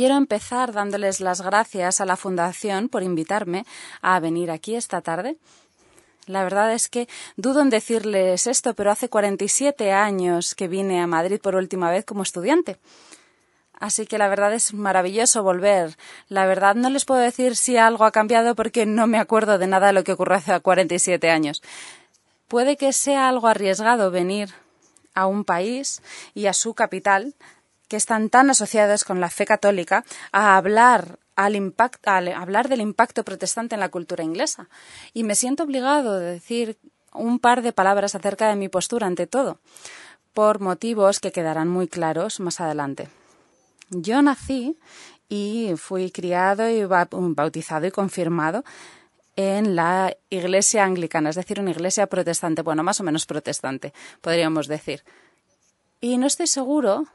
quiero empezar dándoles las gracias a la Fundación por invitarme a venir aquí esta tarde. La verdad es que dudo en decirles esto, pero hace 47 años que vine a Madrid por última vez como estudiante. Así que la verdad es maravilloso volver. La verdad no les puedo decir si algo ha cambiado porque no me acuerdo de nada de lo que ocurrió hace 47 años. Puede que sea algo arriesgado venir a un país y a su capital que están tan asociados con la fe católica a hablar hablar del impacto protestante en la cultura inglesa. Y me siento obligado a decir un par de palabras acerca de mi postura ante todo, por motivos que quedarán muy claros más adelante. Yo nací y fui criado y bautizado y confirmado en la iglesia anglicana, es decir, una iglesia protestante, bueno, más o menos protestante, podríamos decir. Y no estoy seguro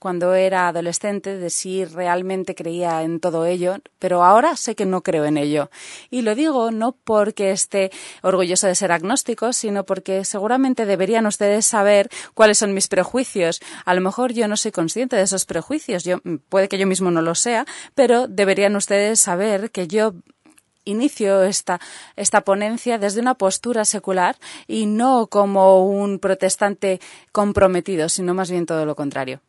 cuando era adolescente de si realmente creía en todo ello, pero ahora sé que no creo en ello. Y lo digo no porque esté orgulloso de ser agnóstico, sino porque seguramente deberían ustedes saber cuáles son mis prejuicios. A lo mejor yo no soy consciente de esos prejuicios, yo, puede que yo mismo no lo sea, pero deberían ustedes saber que yo inicio esta, esta ponencia desde una postura secular y no como un protestante comprometido, sino más bien todo lo contrario.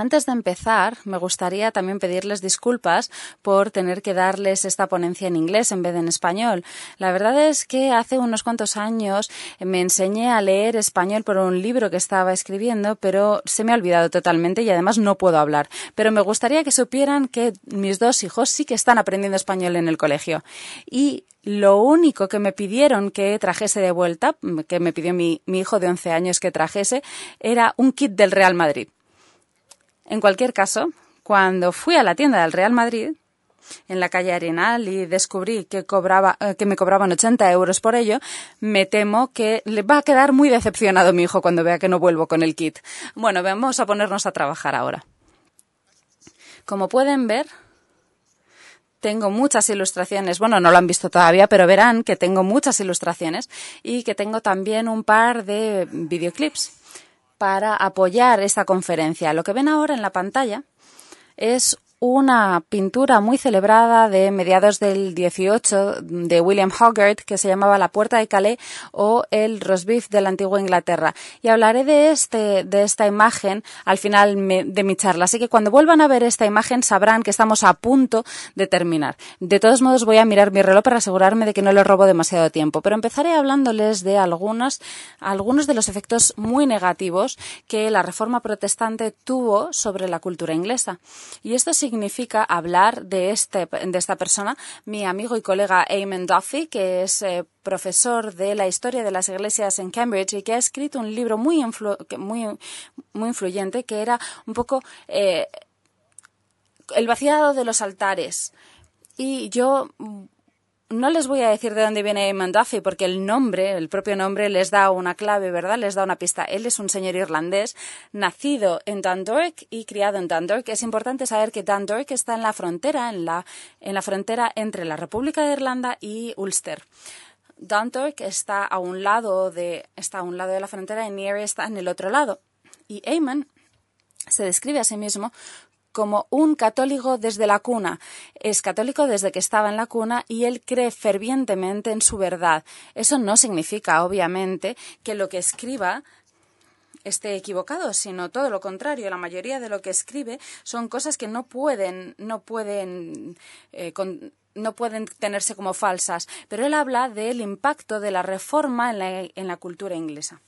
Antes de empezar, me gustaría también pedirles disculpas por tener que darles esta ponencia en inglés en vez de en español. La verdad es que hace unos cuantos años me enseñé a leer español por un libro que estaba escribiendo, pero se me ha olvidado totalmente y además no puedo hablar. Pero me gustaría que supieran que mis dos hijos sí que están aprendiendo español en el colegio. Y lo único que me pidieron que trajese de vuelta, que me pidió mi, hijo de 11 años que trajese, era un kit del Real Madrid. En cualquier caso, cuando fui a la tienda del Real Madrid, en la calle Arenal y descubrí que, eh, que me cobraban 80 euros por ello, me temo que le va a quedar muy decepcionado mi hijo cuando vea que no vuelvo con el kit. Bueno, vamos a ponernos a trabajar ahora. Como pueden ver, tengo muchas ilustraciones. Bueno, no lo han visto todavía, pero verán que tengo muchas ilustraciones y que tengo también un par de videoclips para apoyar esta conferencia. Lo que ven ahora en la pantalla es una pintura muy celebrada de mediados del 18 de William Hogarth que se llamaba La Puerta de Calais o el Rosbif de la antigua Inglaterra. Y hablaré de, este, de esta imagen al final de mi charla. Así que cuando vuelvan a ver esta imagen sabrán que estamos a punto de terminar. De todos modos voy a mirar mi reloj para asegurarme de que no le robo demasiado tiempo. Pero empezaré hablándoles de algunos, algunos de los efectos muy negativos que la reforma protestante tuvo sobre la cultura inglesa. Y esto significa hablar de, este, de esta persona, mi amigo y colega Eamon Duffy, que es eh, profesor de la historia de las iglesias en Cambridge y que ha escrito un libro muy, muy, muy influyente que era un poco eh, el vaciado de los altares. Y yo no les voy a decir de dónde viene Manduffy porque el nombre, el propio nombre, les da una clave, ¿verdad? Les da una pista. Él es un señor irlandés, nacido en Dundalk y criado en Dundalk. Es importante saber que Dundalk está en la frontera, en la, en la frontera entre la República de Irlanda y Ulster. Dundalk está a un lado de, está a un lado de la frontera y Near está en el otro lado. Y Eamon se describe a sí mismo como un católico desde la cuna. Es católico desde que estaba en la cuna y él cree fervientemente en su verdad. Eso no significa, obviamente, que lo que escriba esté equivocado, sino todo lo contrario. La mayoría de lo que escribe son cosas que no pueden, no pueden, eh, no pueden tenerse como falsas. Pero él habla del impacto de la reforma en la, en la cultura inglesa.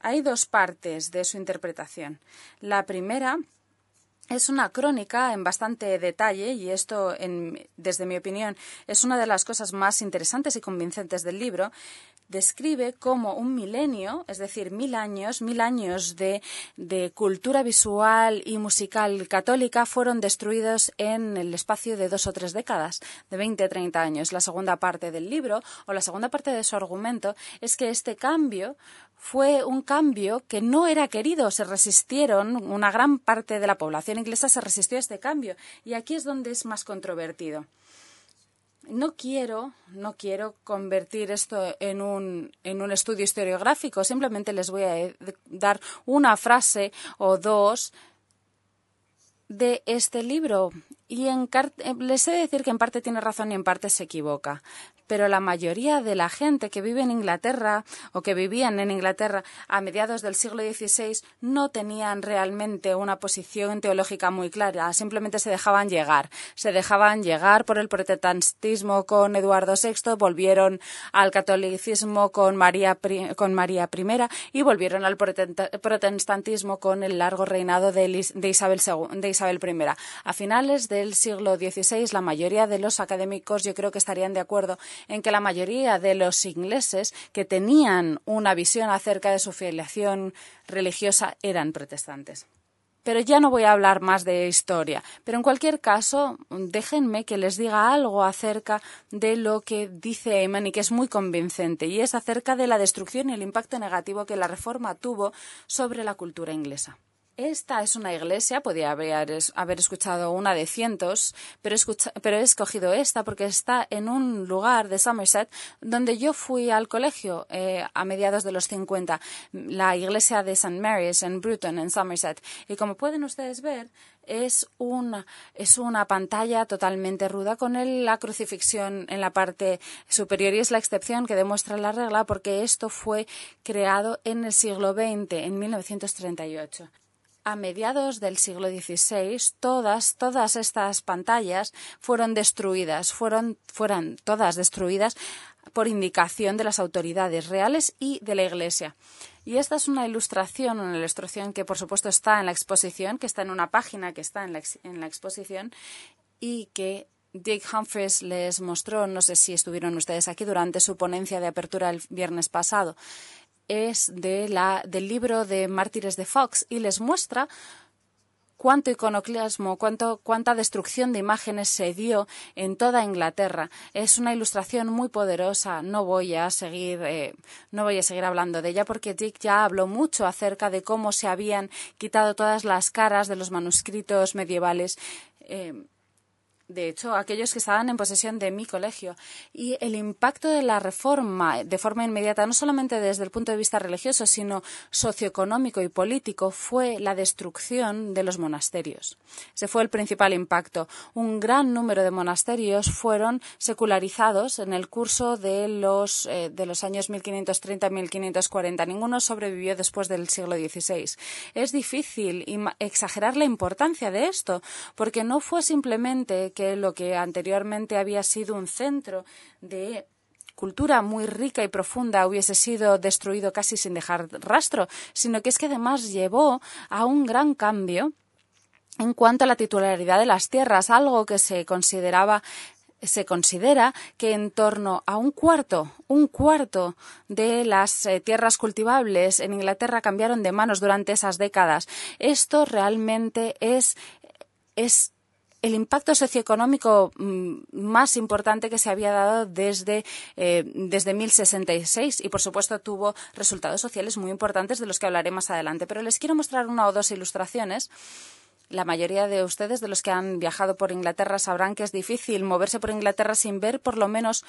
Hay dos partes de su interpretación. La primera es una crónica en bastante detalle y esto, desde mi opinión, es una de las cosas más interesantes y convincentes del libro. Describe cómo un milenio, es decir, mil años, mil años de, cultura visual y musical católica fueron destruidos en el espacio de dos o tres décadas, de 20 a 30 años. La segunda parte del libro, o la segunda parte de su argumento, es que este cambio fue un cambio que no era querido. Se resistieron, una gran parte de la población inglesa se resistió a este cambio. Y aquí es donde es más controvertido. No quiero, no quiero convertir esto en un, en un estudio historiográfico. Simplemente les voy a dar una frase o dos de este libro. Y en, eh, les he de decir que en parte tiene razón y en parte se equivoca pero la mayoría de la gente que vive en Inglaterra o que vivían en Inglaterra a mediados del siglo XVI no tenían realmente una posición teológica muy clara, simplemente se dejaban llegar, se dejaban llegar por el protestantismo con Eduardo VI, volvieron al catolicismo con María, con María I y volvieron al protestantismo con el largo reinado de, Isabel, de Isabel I. A finales del siglo XVI la mayoría de los académicos yo creo que estarían de acuerdo en que la mayoría de los ingleses que tenían una visión acerca de su filiación religiosa eran protestantes. Pero ya no voy a hablar más de historia. Pero en cualquier caso, déjenme que les diga algo acerca de lo que dice Eyman y que es muy convincente, y es acerca de la destrucción y el impacto negativo que la reforma tuvo sobre la cultura inglesa. Esta es una iglesia, podía haber, haber escuchado una de cientos, pero, pero, he escogido esta porque está en un lugar de Somerset donde yo fui al colegio eh, a mediados de los 50, la iglesia de St. Mary's en Bruton, en Somerset. Y como pueden ustedes ver, es una, es una pantalla totalmente ruda con la crucifixión en la parte superior y es la excepción que demuestra la regla porque esto fue creado en el siglo XX, en 1938 a mediados del siglo XVI todas, todas estas pantallas fueron destruidas, fueron, fueron todas destruidas por indicación de las autoridades reales y de la Iglesia. Y esta es una ilustración, una ilustración que por supuesto está en la exposición, que está en una página que está en la, en la exposición y que Dick Humphreys les mostró, no sé si estuvieron ustedes aquí durante su ponencia de apertura el viernes pasado es de la, del libro de Mártires de Fox y les muestra cuánto iconoclasmo, cuánto, cuánta destrucción de imágenes se dio en toda Inglaterra. Es una ilustración muy poderosa. No voy a seguir, eh, no voy a seguir hablando de ella porque Dick ya habló mucho acerca de cómo se habían quitado todas las caras de los manuscritos medievales. Eh, de hecho, aquellos que estaban en posesión de mi colegio. Y el impacto de la reforma de forma inmediata, no solamente desde el punto de vista religioso, sino socioeconómico y político, fue la destrucción de los monasterios. Ese fue el principal impacto. Un gran número de monasterios fueron secularizados en el curso de los, eh, de los años 1530-1540. Ninguno sobrevivió después del siglo XVI. Es difícil exagerar la importancia de esto, porque no fue simplemente que lo que anteriormente había sido un centro de cultura muy rica y profunda hubiese sido destruido casi sin dejar rastro, sino que es que además llevó a un gran cambio en cuanto a la titularidad de las tierras, algo que se consideraba se considera que en torno a un cuarto, un cuarto de las eh, tierras cultivables en Inglaterra cambiaron de manos durante esas décadas. Esto realmente es, es el impacto socioeconómico mm, más importante que se había dado desde, eh, desde 1066 y, por supuesto, tuvo resultados sociales muy importantes de los que hablaré más adelante. Pero les quiero mostrar una o dos ilustraciones. La mayoría de ustedes, de los que han viajado por Inglaterra, sabrán que es difícil moverse por Inglaterra sin ver por lo menos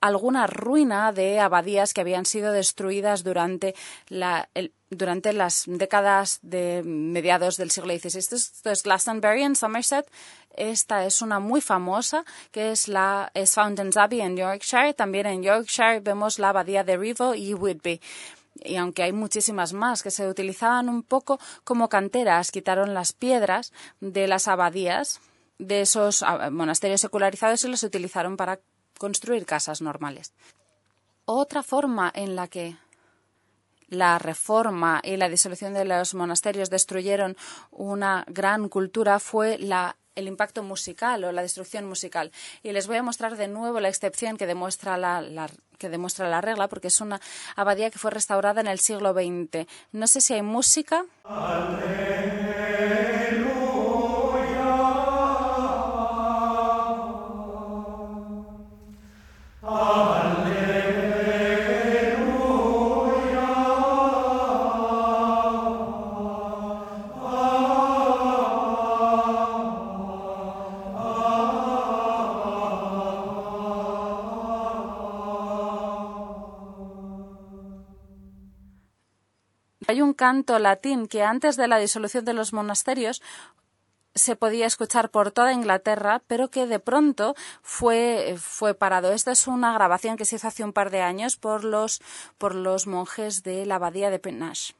alguna ruina de abadías que habían sido destruidas durante, la, durante las décadas de mediados del siglo XVI. Esto es, Glastonbury en Somerset. Esta es una muy famosa, que es la es Fountains Abbey en Yorkshire. También en Yorkshire vemos la abadía de Rivo y Whitby y aunque hay muchísimas más que se utilizaban un poco como canteras, quitaron las piedras de las abadías de esos ah, monasterios secularizados y los utilizaron para construir casas normales. Otra forma en la que la reforma y la disolución de los monasterios destruyeron una gran cultura fue la, el impacto musical o la destrucción musical. Y les voy a mostrar de nuevo la excepción que demuestra la, que demuestra la regla, porque es una abadía que fue restaurada en el siglo XX. No sé si hay música. Canto latín que antes de la disolución de los monasterios se podía escuchar por toda Inglaterra, pero que de pronto fue, fue parado. Esta es una grabación que se hizo hace un par de años por los, por los monjes de la abadía de Pennash.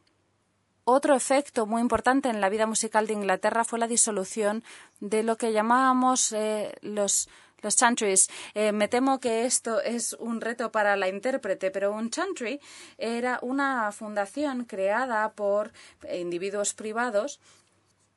Otro efecto muy importante en la vida musical de Inglaterra fue la disolución de lo que llamábamos eh, los los chantries. Eh, me temo que esto es un reto para la intérprete, pero un chantry era una fundación creada por individuos privados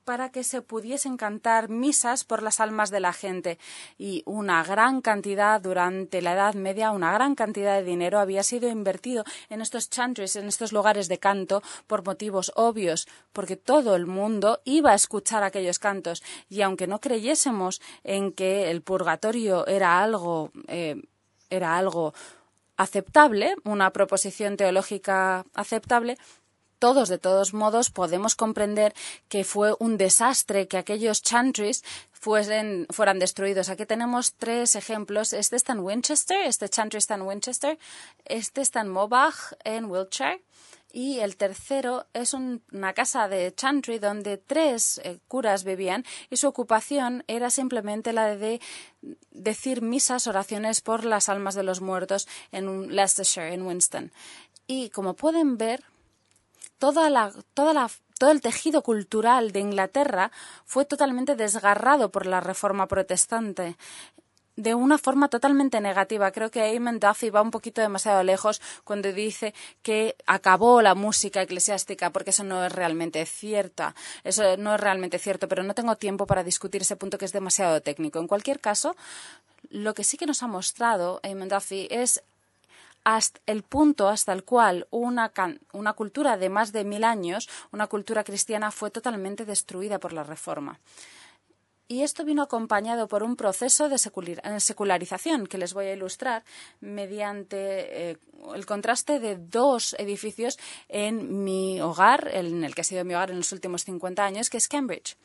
para que se pudiesen cantar misas por las almas de la gente. Y una gran cantidad durante la Edad Media, una gran cantidad de dinero había sido invertido en estos chantries, en estos lugares de canto, por motivos obvios, porque todo el mundo iba a escuchar aquellos cantos. Y aunque no creyésemos en que el purgatorio era algo, eh, era algo aceptable, una proposición teológica aceptable, todos, de todos modos, podemos comprender que fue un desastre que aquellos chantries fuesen, fueran destruidos. Aquí tenemos tres ejemplos. Este está en Winchester, este chantry está en Winchester, este está en Mobach, en Wiltshire. Y el tercero es una casa de chantry donde tres eh, curas vivían y su ocupación era simplemente la de decir misas, oraciones por las almas de los muertos en Leicestershire, en Winston. Y como pueden ver, toda la, toda la, todo el tejido cultural de Inglaterra fue totalmente desgarrado por la reforma protestante de una forma totalmente negativa. Creo que Eamon Duffy va un poquito demasiado lejos cuando dice que acabó la música eclesiástica, porque eso no es realmente cierto. Eso no es realmente cierto, pero no tengo tiempo para discutir ese punto que es demasiado técnico. En cualquier caso, lo que sí que nos ha mostrado Eamon Duffy es hasta el punto hasta el cual una, una cultura de más de mil años, una cultura cristiana, fue totalmente destruida por la Reforma. Y esto vino acompañado por un proceso de eh, secularización que les voy a ilustrar mediante eh, el contraste de dos edificios en mi hogar, en el que ha sido mi hogar en los últimos 50 años, que es Cambridge.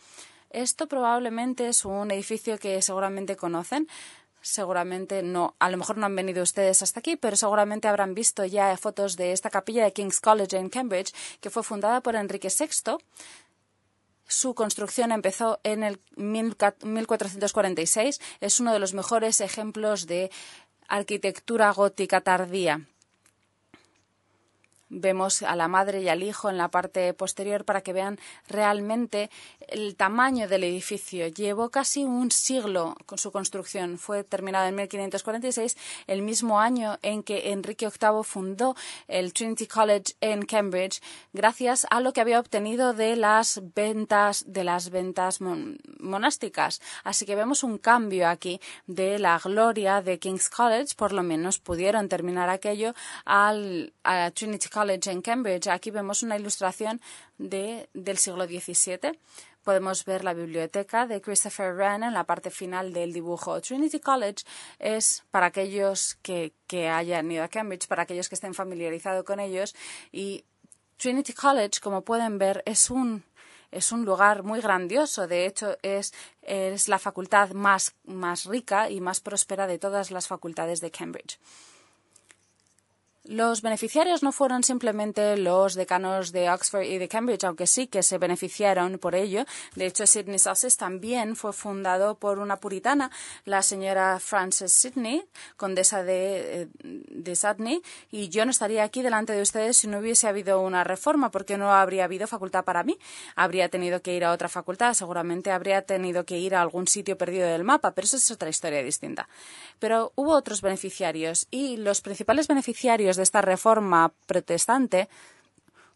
Esto probablemente es un edificio que seguramente conocen seguramente no, a lo mejor no han venido ustedes hasta aquí, pero seguramente habrán visto ya fotos de esta capilla de King's College en Cambridge, que fue fundada por Enrique VI. Su construcción empezó en el 1446. Es uno de los mejores ejemplos de arquitectura gótica tardía. Vemos a la madre y al hijo en la parte posterior para que vean realmente el tamaño del edificio. Llevó casi un siglo con su construcción. Fue terminado en 1546, el mismo año en que Enrique VIII fundó el Trinity College en Cambridge, gracias a lo que había obtenido de las ventas de las ventas monásticas. Así que vemos un cambio aquí de la gloria de King's College, por lo menos pudieron terminar aquello al Trinity College en Cambridge. Aquí vemos una ilustración de, del siglo XVII. Podemos ver la biblioteca de Christopher Wren en la parte final del dibujo. Trinity College es para aquellos que, que hayan ido a Cambridge, para aquellos que estén familiarizados con ellos. Y Trinity College, como pueden ver, es un, es un lugar muy grandioso. De hecho, es, es la facultad más, más rica y más próspera de todas las facultades de Cambridge. Los beneficiarios no fueron simplemente los decanos de Oxford y de Cambridge, aunque sí que se beneficiaron por ello. De hecho, Sidney Sussex también fue fundado por una puritana, la señora Frances Sidney, condesa de, eh, de Sydney, y yo no estaría aquí delante de ustedes si no hubiese habido una reforma, porque no habría habido facultad para mí. Habría tenido que ir a otra facultad, seguramente habría tenido que ir a algún sitio perdido del mapa, pero eso es otra historia distinta. Pero hubo otros beneficiarios y los principales beneficiarios de esta reforma protestante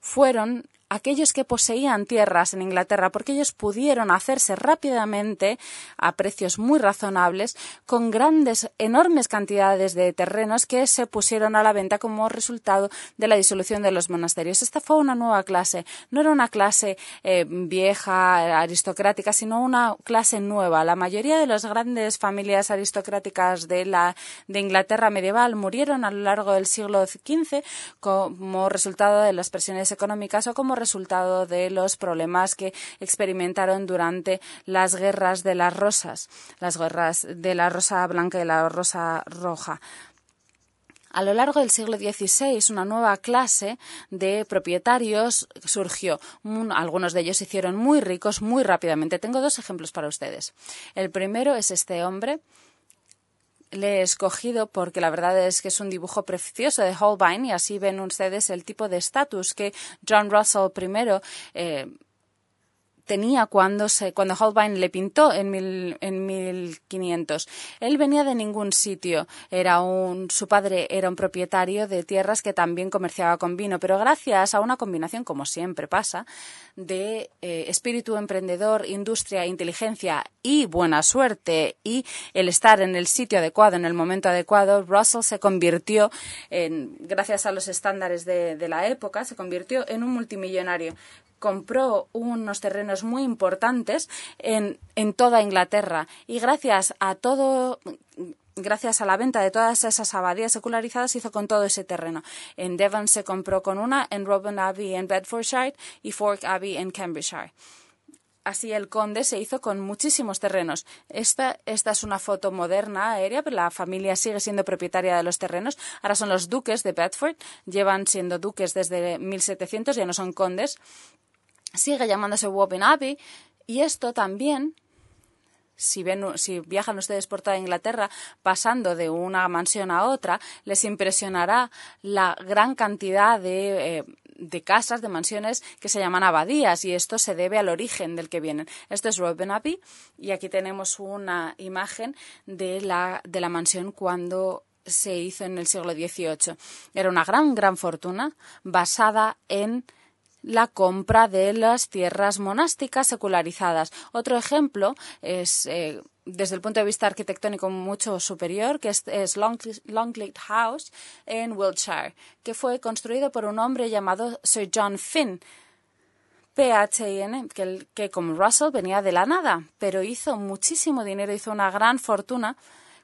fueron aquellos que poseían tierras en Inglaterra, porque ellos pudieron hacerse rápidamente a precios muy razonables con grandes, enormes cantidades de terrenos que se pusieron a la venta como resultado de la disolución de los monasterios. Esta fue una nueva clase, no era una clase eh, vieja, aristocrática, sino una clase nueva. La mayoría de las grandes familias aristocráticas de, la, de Inglaterra medieval murieron a lo largo del siglo XV como resultado de las presiones económicas o como resultado de los problemas que experimentaron durante las guerras de las rosas, las guerras de la rosa blanca y la rosa roja. a lo largo del siglo XVI, una nueva clase de propietarios surgió. Algunos de ellos se hicieron muy ricos muy rápidamente. Tengo dos ejemplos para ustedes. El primero es este hombre. Le he escogido porque la verdad es que es un dibujo precioso de Holbein y así ven ustedes el tipo de estatus que John Russell I eh, tenía cuando, se, cuando Holbein le pintó en, mil, en 1500. Él venía de ningún sitio. Era un, su padre era un propietario de tierras que también comerciaba con vino, pero gracias a una combinación, como siempre pasa, de eh, espíritu emprendedor, industria, inteligencia y buena suerte y el estar en el sitio adecuado, en el momento adecuado, Russell se convirtió, en, gracias a los estándares de, de la época, se convirtió en un multimillonario compró unos terrenos muy importantes en, en toda Inglaterra y gracias a todo gracias a la venta de todas esas abadías secularizadas, hizo con todo ese terreno. En Devon se compró con una, en Robin Abbey en Bedfordshire y Fork Abbey en Cambridgeshire. Así el conde se hizo con muchísimos terrenos. Esta, esta es una foto moderna aérea, pero la familia sigue siendo propietaria de los terrenos. Ahora son los duques de Bedford, llevan siendo duques desde 1700, ya no son condes sigue llamándose Wobbin Abbey y esto también si, ven, si viajan ustedes por toda Inglaterra pasando de una mansión a otra, les impresionará la gran cantidad de, eh, de casas, de mansiones que se llaman abadías y esto se debe al origen del que vienen. Esto es Abbey y aquí tenemos una imagen de la, de la mansión cuando se hizo en el siglo XVIII. Era una gran, gran fortuna basada en la compra de las tierras monásticas secularizadas. Otro ejemplo es, eh, desde el punto de vista arquitectónico mucho superior, que es, Longleat House en Wiltshire, que fue construido por un hombre llamado Sir John Finn. PHN, que, que como Russell venía de la nada, pero hizo muchísimo dinero, hizo una gran fortuna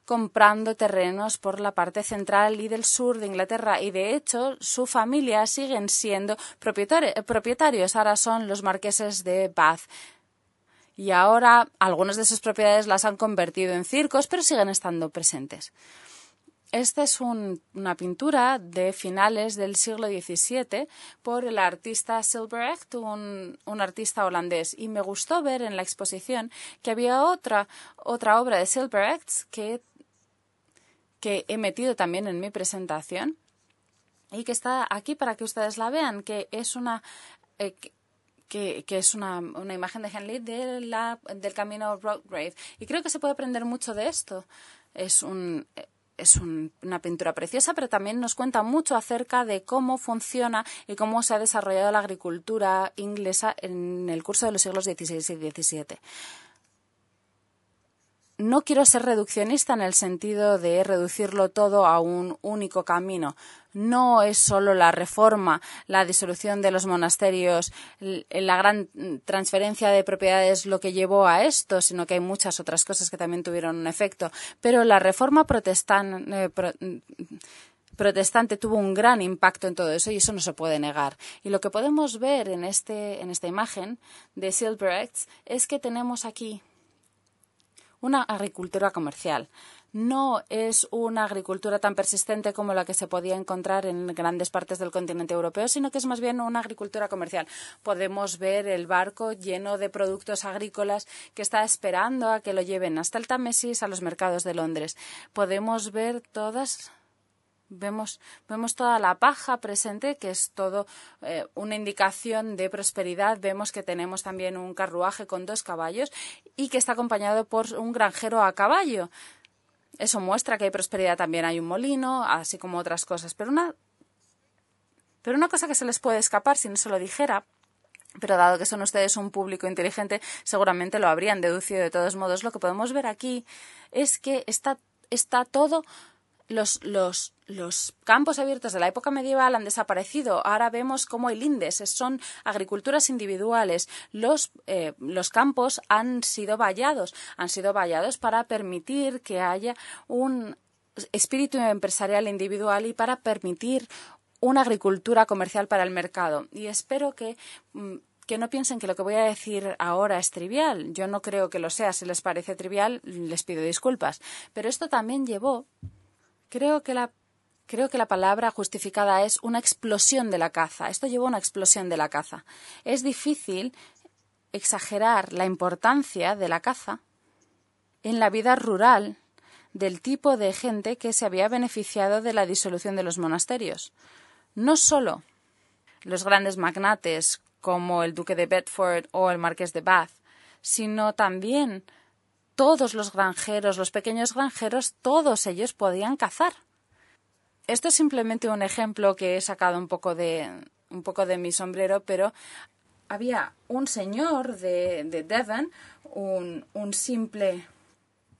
comprando terrenos por la parte central y del sur de Inglaterra y de hecho su familia siguen siendo propietarios. Ahora son los marqueses de Bath. Y ahora algunas de sus propiedades las han convertido en circos, pero siguen estando presentes. Esta es una pintura de finales del siglo XVII por el artista Silverecht, un, artista holandés. Y me gustó ver en la exposición que había otra, otra obra de Silverecht que que he metido también en mi presentación y que está aquí para que ustedes la vean, que es una eh, que, es una, una, imagen de Henley de la, del camino Rockgrave. Y creo que se puede aprender mucho de esto. Es un, es una pintura preciosa, pero también nos cuenta mucho acerca de cómo funciona y cómo se ha desarrollado la agricultura inglesa en el curso de los siglos XVI y XVII no quiero ser reduccionista en el sentido de reducirlo todo a un único camino. No es solo la reforma, la disolución de los monasterios, la gran transferencia de propiedades lo que llevó a esto, sino que hay muchas otras cosas que también tuvieron un efecto. Pero la reforma protestante, eh, protestante tuvo un gran impacto en todo eso y eso no se puede negar. Y lo que podemos ver en, este, en esta imagen de Silverex es que tenemos aquí una agricultura comercial. No es una agricultura tan persistente como la que se podía encontrar en grandes partes del continente europeo, sino que es más bien una agricultura comercial. Podemos ver el barco lleno de productos agrícolas que está esperando a que lo lleven hasta el Támesis a los mercados de Londres. Podemos ver todas Vemos, vemos toda la paja presente, que es todo eh, una indicación de prosperidad. Vemos que tenemos también un carruaje con dos caballos y que está acompañado por un granjero a caballo. Eso muestra que hay prosperidad también. Hay un molino, así como otras cosas. Pero una, pero una cosa que se les puede escapar si no se lo dijera pero dado que son ustedes un público inteligente, seguramente lo habrían deducido de todos modos. Lo que podemos ver aquí es que está, está todo los, los, campos abiertos de la época medieval han desaparecido. Ahora vemos cómo hay lindes, son agriculturas individuales. Los, eh, los campos han sido vallados, han sido vallados para permitir que haya un espíritu empresarial individual y para permitir una agricultura comercial para el mercado. Y espero que mm, que no piensen que lo que voy a decir ahora es trivial. Yo no creo que lo sea. Si les parece trivial, les pido disculpas. Pero esto también llevó creo que la Creo que la palabra justificada es una explosión de la caza. Esto llevó a una explosión de la caza. Es difícil exagerar la importancia de la caza en la vida rural del tipo de gente que se había beneficiado de la disolución de los monasterios. No solo los grandes magnates como el duque de Bedford o el marqués de Bath, sino también todos los granjeros, los pequeños granjeros, todos ellos podían cazar. Esto es simplemente un ejemplo que he sacado un poco de, un poco de mi sombrero, pero había un señor de, de Devon, un, un simple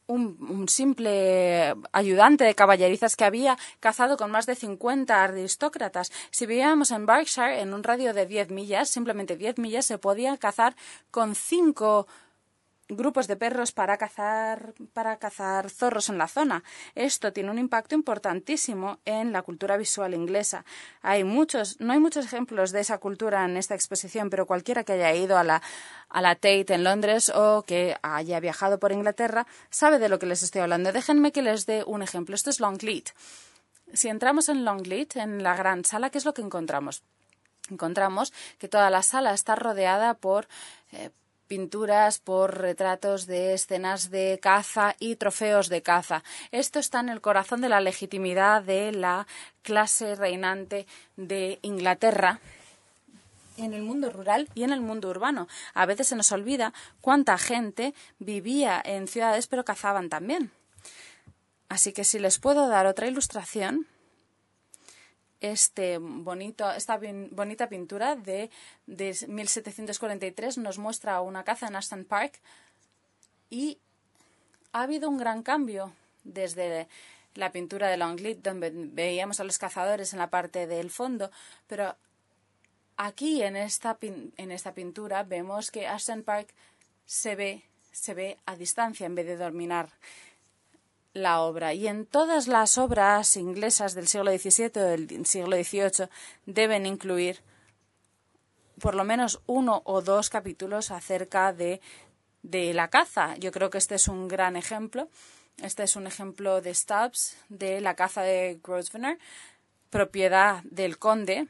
un, simple ayudante de caballerizas que había cazado con más de 50 aristócratas. Si vivíamos en Berkshire, en un radio de 10 millas, simplemente 10 millas, se podía cazar con cinco grupos de perros para cazar para cazar zorros en la zona. Esto tiene un impacto importantísimo en la cultura visual inglesa. Hay muchos, no hay muchos ejemplos de esa cultura en esta exposición, pero cualquiera que haya ido a la a la Tate en Londres o que haya viajado por Inglaterra sabe de lo que les estoy hablando. Déjenme que les dé un ejemplo. Esto es Longleat. Si entramos en Longleat, en la gran sala, ¿qué es lo que encontramos? Encontramos que toda la sala está rodeada por eh, pinturas por retratos de escenas de caza y trofeos de caza. Esto está en el corazón de la legitimidad de la clase reinante de Inglaterra en el mundo rural y en el mundo urbano. A veces se nos olvida cuánta gente vivía en ciudades pero cazaban también. Así que si les puedo dar otra ilustración, este bonito, esta bonita pintura de, de 1743 nos muestra una caza en Aston Park y ha habido un gran cambio desde la pintura de Longleat, donde veíamos a los cazadores en la parte del fondo, pero aquí en esta, en esta pintura vemos que Aston Park se ve, se ve a distancia en vez de dominar la obra. Y en todas las obras inglesas del siglo XVII o del siglo XVIII deben incluir por lo menos uno o dos capítulos acerca de, de la caza. Yo creo que este es un gran ejemplo. Este es un ejemplo de Stubbs, de la caza de Grosvenor, propiedad del conde,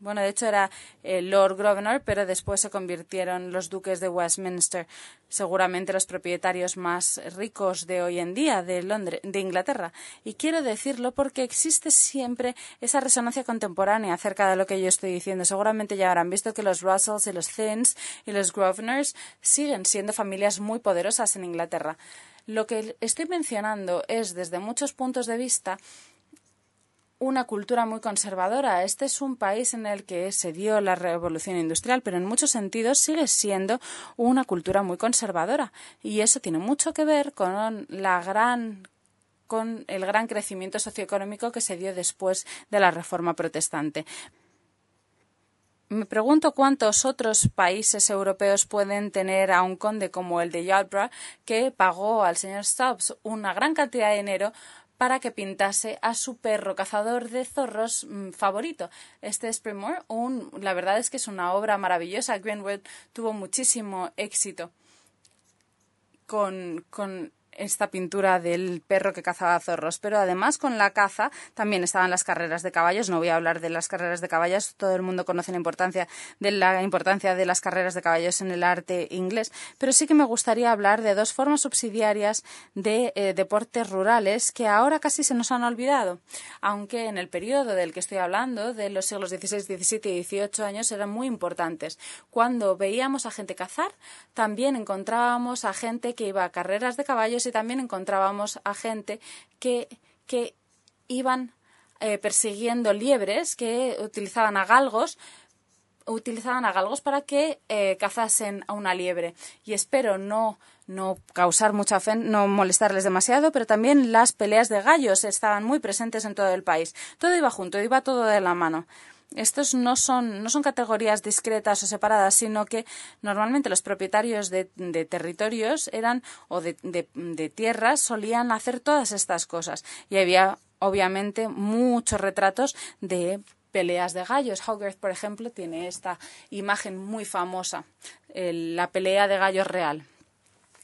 bueno, de hecho era el Lord Grosvenor, pero después se convirtieron los duques de Westminster, seguramente los propietarios más ricos de hoy en día de Londres, de Inglaterra. Y quiero decirlo porque existe siempre esa resonancia contemporánea acerca de lo que yo estoy diciendo. Seguramente ya habrán visto que los Russells y los Thins y los Grosvenors siguen siendo familias muy poderosas en Inglaterra. Lo que estoy mencionando es, desde muchos puntos de vista, una cultura muy conservadora. Este es un país en el que se dio la revolución industrial, pero en muchos sentidos sigue siendo una cultura muy conservadora. Y eso tiene mucho que ver con la gran con el gran crecimiento socioeconómico que se dio después de la reforma protestante. Me pregunto cuántos otros países europeos pueden tener a un conde como el de Yalbrough que pagó al señor Stubbs una gran cantidad de dinero para que pintase a su perro cazador de zorros mm, favorito. Este es Primor, un, la verdad es que es una obra maravillosa. Greenwood tuvo muchísimo éxito con, con esta pintura del perro que cazaba zorros, pero además con la caza también estaban las carreras de caballos. No voy a hablar de las carreras de caballos, todo el mundo conoce la importancia de la importancia de las carreras de caballos en el arte inglés, pero sí que me gustaría hablar de dos formas subsidiarias de eh, deportes rurales que ahora casi se nos han olvidado, aunque en el periodo del que estoy hablando, de los siglos XVI, XVII y XVIII años, eran muy importantes. Cuando veíamos a gente cazar, también encontrábamos a gente que iba a carreras de caballos y también encontrábamos a gente que, que iban eh, persiguiendo liebres, que utilizaban a galgos utilizaban a galgos para que eh, cazasen a una liebre. Y espero no, no causar mucha fe, no molestarles demasiado, pero también las peleas de gallos estaban muy presentes en todo el país. Todo iba junto, iba todo de la mano estos no son, no son categorías discretas o separadas, sino que normalmente los propietarios de, territorios eran o de, de, tierras solían hacer todas estas cosas. Y había, obviamente, muchos retratos de peleas de gallos. Hogarth, por ejemplo, tiene esta imagen muy famosa, la pelea de gallos real.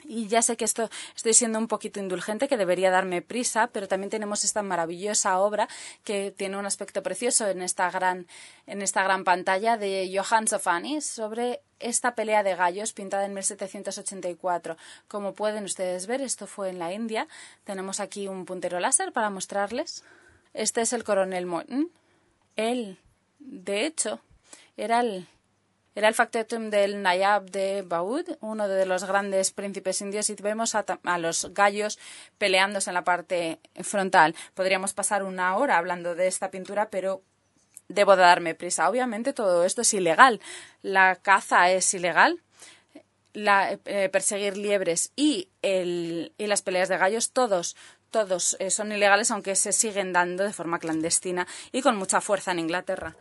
Y ya sé que esto estoy siendo un poquito indulgente, que debería darme prisa, pero también tenemos esta maravillosa obra que tiene un aspecto precioso en esta gran, en esta gran pantalla de Johann Sofani sobre esta pelea de gallos pintada en 1784. Como pueden ustedes ver, esto fue en la India. Tenemos aquí un puntero láser para mostrarles. Este es el coronel Morton. Él, de hecho, era el el factotum del Nayab de Baud, uno de los grandes príncipes indios, y vemos a, los gallos peleándose en la parte frontal. Podríamos pasar una hora hablando de esta pintura, pero debo darme prisa. Obviamente todo esto es ilegal. La caza es ilegal. La, eh, perseguir liebres y, y las peleas de gallos, todos todos eh, son ilegales, aunque se siguen dando de forma clandestina y con mucha fuerza en Inglaterra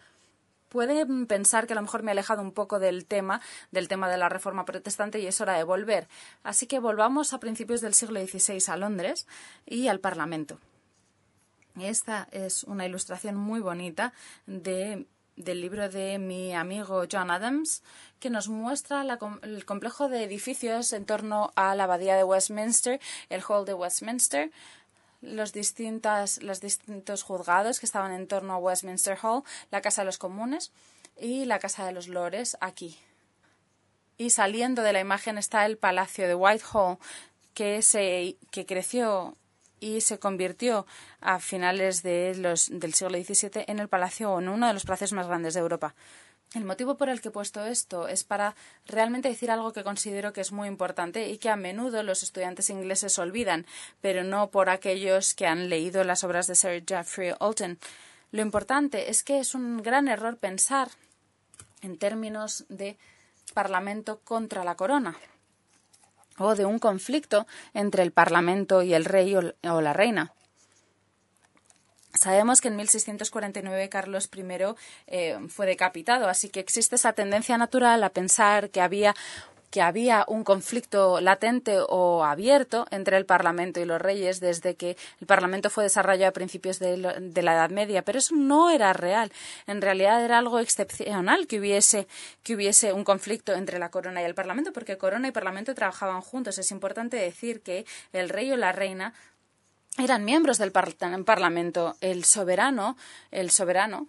puede pensar que a lo mejor me he alejado un poco del tema, del tema de la reforma protestante y es hora de volver. Así que volvamos a principios del siglo XVI a Londres y al Parlamento. Esta es una ilustración muy bonita del libro de mi amigo John Adams, que nos muestra el complejo de edificios en torno a la abadía de Westminster, el Hall de Westminster, los, distintas, los distintos juzgados que estaban en torno a Westminster Hall, la Casa de los Comunes y la Casa de los Lores aquí. Y saliendo de la imagen está el Palacio de Whitehall, que, se, que creció y se convirtió a finales de los, del siglo XVII en el palacio en uno de los palacios más grandes de Europa. El motivo por el que he puesto esto es para realmente decir algo que considero que es muy importante y que a menudo los estudiantes ingleses olvidan, pero no por aquellos que han leído las obras de Sir Geoffrey Alton. Lo importante es que es un gran error pensar en términos de Parlamento contra la corona o de un conflicto entre el Parlamento y el rey o la reina. Sabemos que en 1649 Carlos I eh, fue decapitado, así que existe esa tendencia natural a pensar que había que había un conflicto latente o abierto entre el Parlamento y los reyes desde que el Parlamento fue desarrollado a principios de, de, la Edad Media, pero eso no era real. En realidad era algo excepcional que hubiese, que hubiese un conflicto entre la corona y el Parlamento, porque corona y Parlamento trabajaban juntos. Es importante decir que el rey o la reina eran miembros del Parlamento. El soberano, el soberano,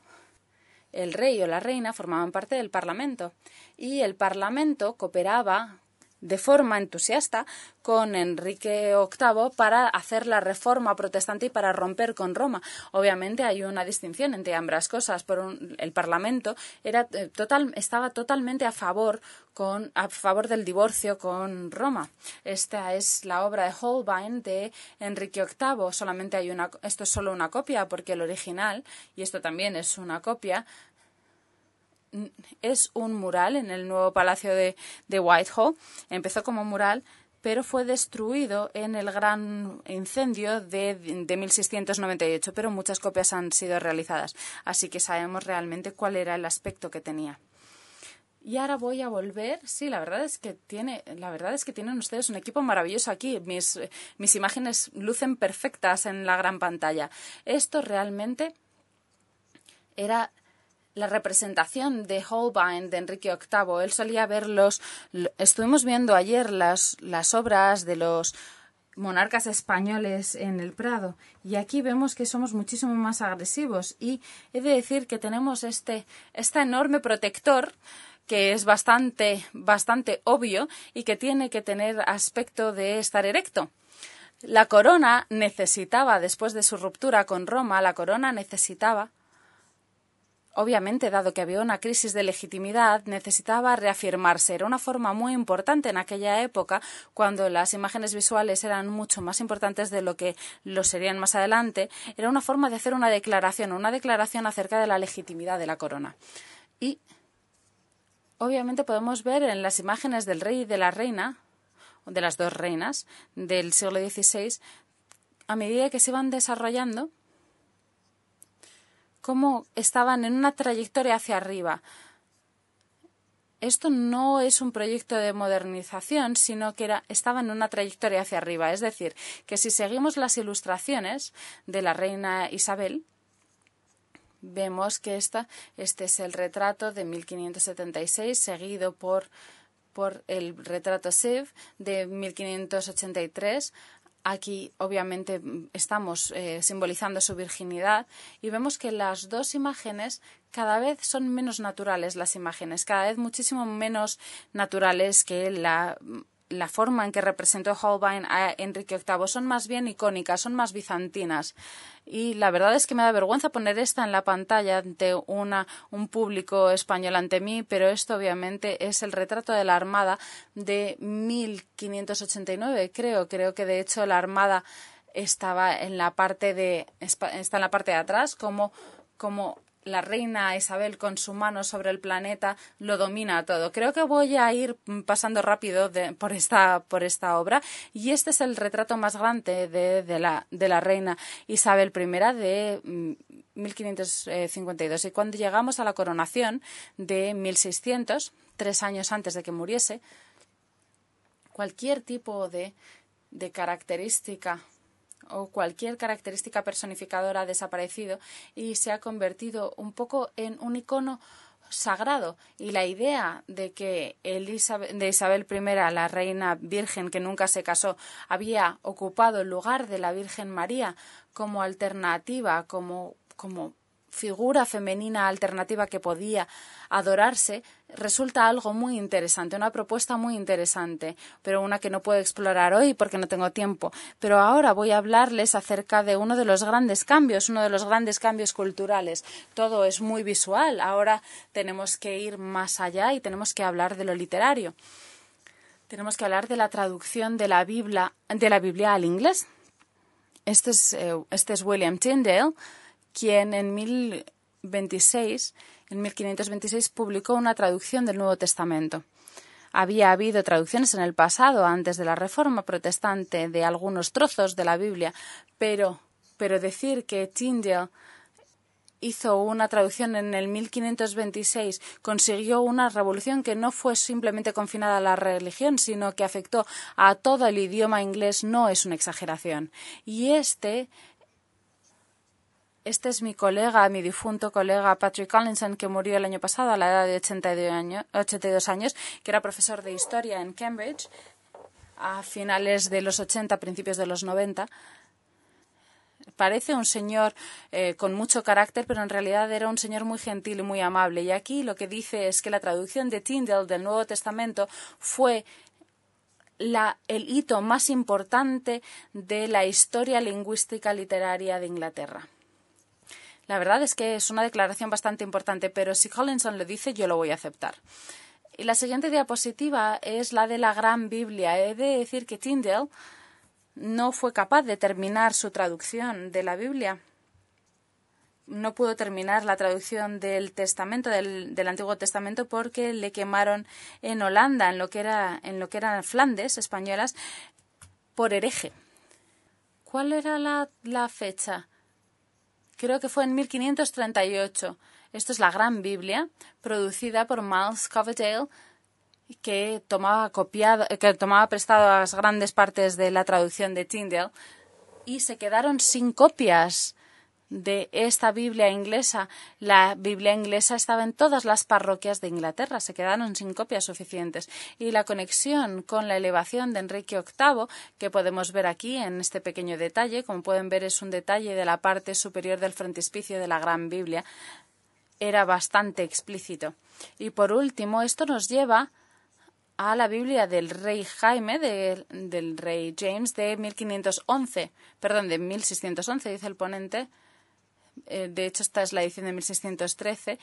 el rey o la reina formaban parte del Parlamento y el Parlamento cooperaba de forma entusiasta con Enrique VIII para hacer la reforma protestante y para romper con Roma. Obviamente hay una distinción entre ambas cosas. Por el Parlamento era eh, total, estaba totalmente a favor con, a favor del divorcio con Roma. Esta es la obra de Holbein de Enrique VIII. Solamente hay una, esto es solo una copia porque el original, y esto también es una copia, es un mural en el nuevo palacio de, Whitehall. Empezó como mural, pero fue destruido en el gran incendio de, de 1698, pero muchas copias han sido realizadas, así que sabemos realmente cuál era el aspecto que tenía. Y ahora voy a volver. Sí, la verdad es que tiene, la verdad es que tienen ustedes un equipo maravilloso aquí. Mis, mis imágenes lucen perfectas en la gran pantalla. Esto realmente era la representación de Holbein de Enrique VIII. Él solía ver los. Estuvimos viendo ayer las, las obras de los monarcas españoles en el Prado y aquí vemos que somos muchísimo más agresivos y he de decir que tenemos este, este enorme protector que es bastante, bastante obvio y que tiene que tener aspecto de estar erecto. La corona necesitaba, después de su ruptura con Roma, la corona necesitaba Obviamente, dado que había una crisis de legitimidad, necesitaba reafirmarse. Era una forma muy importante en aquella época, cuando las imágenes visuales eran mucho más importantes de lo que lo serían más adelante. Era una forma de hacer una declaración, una declaración acerca de la legitimidad de la corona. Y obviamente podemos ver en las imágenes del rey y de la reina, de las dos reinas del siglo XVI, a medida que se iban desarrollando, cómo estaban en una trayectoria hacia arriba. Esto no es un proyecto de modernización, sino que era, estaban en una trayectoria hacia arriba. Es decir, que si seguimos las ilustraciones de la reina Isabel, vemos que esta, este es el retrato de 1576, seguido por por el retrato Siv de 1583. Aquí, obviamente, estamos eh, simbolizando su virginidad y vemos que las dos imágenes cada vez son menos naturales, las imágenes, cada vez muchísimo menos naturales que la la forma en que representó Holbein a Enrique VIII son más bien icónicas, son más bizantinas. Y la verdad es que me da vergüenza poner esta en la pantalla ante una, un público español ante mí, pero esto obviamente es el retrato de la Armada de 1589, creo. Creo que de hecho la Armada estaba en la parte de, está en la parte de atrás como, como la reina Isabel con su mano sobre el planeta lo domina todo. Creo que voy a ir pasando rápido por, esta, por esta obra y este es el retrato más grande de, la, de la reina Isabel I de 1552. Mm, y cuando llegamos a la coronación de 1600, tres años antes de que muriese, cualquier tipo de, de característica o cualquier característica personificadora ha desaparecido y se ha convertido un poco en un icono sagrado. Y la idea de que de Isabel I, la reina virgen que nunca se casó, había ocupado el lugar de la Virgen María como alternativa, como, como figura femenina alternativa que podía adorarse, resulta algo muy interesante, una propuesta muy interesante, pero una que no puedo explorar hoy porque no tengo tiempo. Pero ahora voy a hablarles acerca de uno de los grandes cambios, uno de los grandes cambios culturales. Todo es muy visual, ahora tenemos que ir más allá y tenemos que hablar de lo literario. Tenemos que hablar de la traducción de la Biblia, de la Biblia al inglés. Este es, eh, este es William Tyndale quien en 1026, en 1526, publicó una traducción del Nuevo Testamento. Había habido traducciones en el pasado, antes de la Reforma protestante, de algunos trozos de la Biblia, pero, pero decir que Tyndale hizo una traducción en el 1526, consiguió una revolución que no fue simplemente confinada a la religión, sino que afectó a todo el idioma inglés, no es una exageración. Y este este es mi colega, mi difunto colega Patrick Collinson, que murió el año pasado a la edad de 82 años, 82 años que era profesor de historia en Cambridge a finales de los 80, principios de los 90 parece un señor eh, con mucho carácter, pero en realidad era un señor muy gentil y muy amable. Y aquí lo que dice es que la traducción de Tyndale del Nuevo Testamento fue el hito más importante de la historia lingüística literaria de Inglaterra. La verdad es que es una declaración bastante importante, pero si Collinson lo dice, yo lo voy a aceptar. Y la siguiente diapositiva es la de la Gran Biblia. He de decir que Tyndale no fue capaz de terminar su traducción de la Biblia. No pudo terminar la traducción del Testamento, del, Antiguo Testamento, porque le quemaron en Holanda, en lo que era, en lo que eran Flandes españolas, por hereje. ¿Cuál era la, la fecha? Creo que fue en 1538. Esto es la Gran Biblia, producida por Miles Coverdale, que tomaba, copiado, que tomaba prestado las grandes partes de la traducción de Tyndale y se quedaron sin copias de esta Biblia inglesa. La Biblia inglesa estaba en todas las parroquias de Inglaterra, se quedaron sin copias suficientes. Y la conexión con la elevación de Enrique VIII, que podemos ver aquí en este pequeño detalle, como pueden ver es un detalle de la parte superior del frontispicio de la Gran Biblia, era bastante explícito. Y por último, esto nos lleva a la Biblia del rey Jaime, del rey James, de 1511, perdón, de 1611, dice el ponente, eh, de hecho esta es la edición de 1613,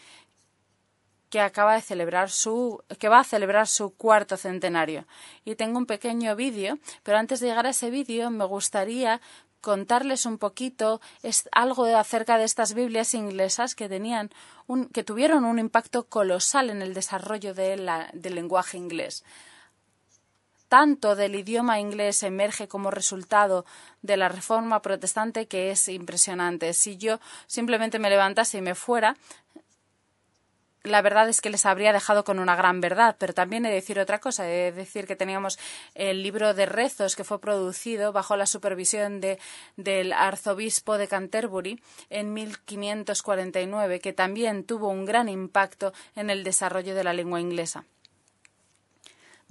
que acaba de celebrar su, que va a celebrar su cuarto centenario. Y tengo un pequeño vídeo, pero antes de llegar a ese vídeo me gustaría contarles un poquito es algo acerca de estas Biblias inglesas que tenían un, que tuvieron un impacto colosal en el desarrollo del lenguaje inglés tanto del idioma inglés emerge como resultado de la reforma protestante que es impresionante. Si yo simplemente me levantase y me fuera, la verdad es que les habría dejado con una gran verdad, pero también he de decir otra cosa, he de decir que teníamos el libro de rezos que fue producido bajo la supervisión de, del arzobispo de Canterbury en 1549, que también tuvo un gran impacto en el desarrollo de la lengua inglesa.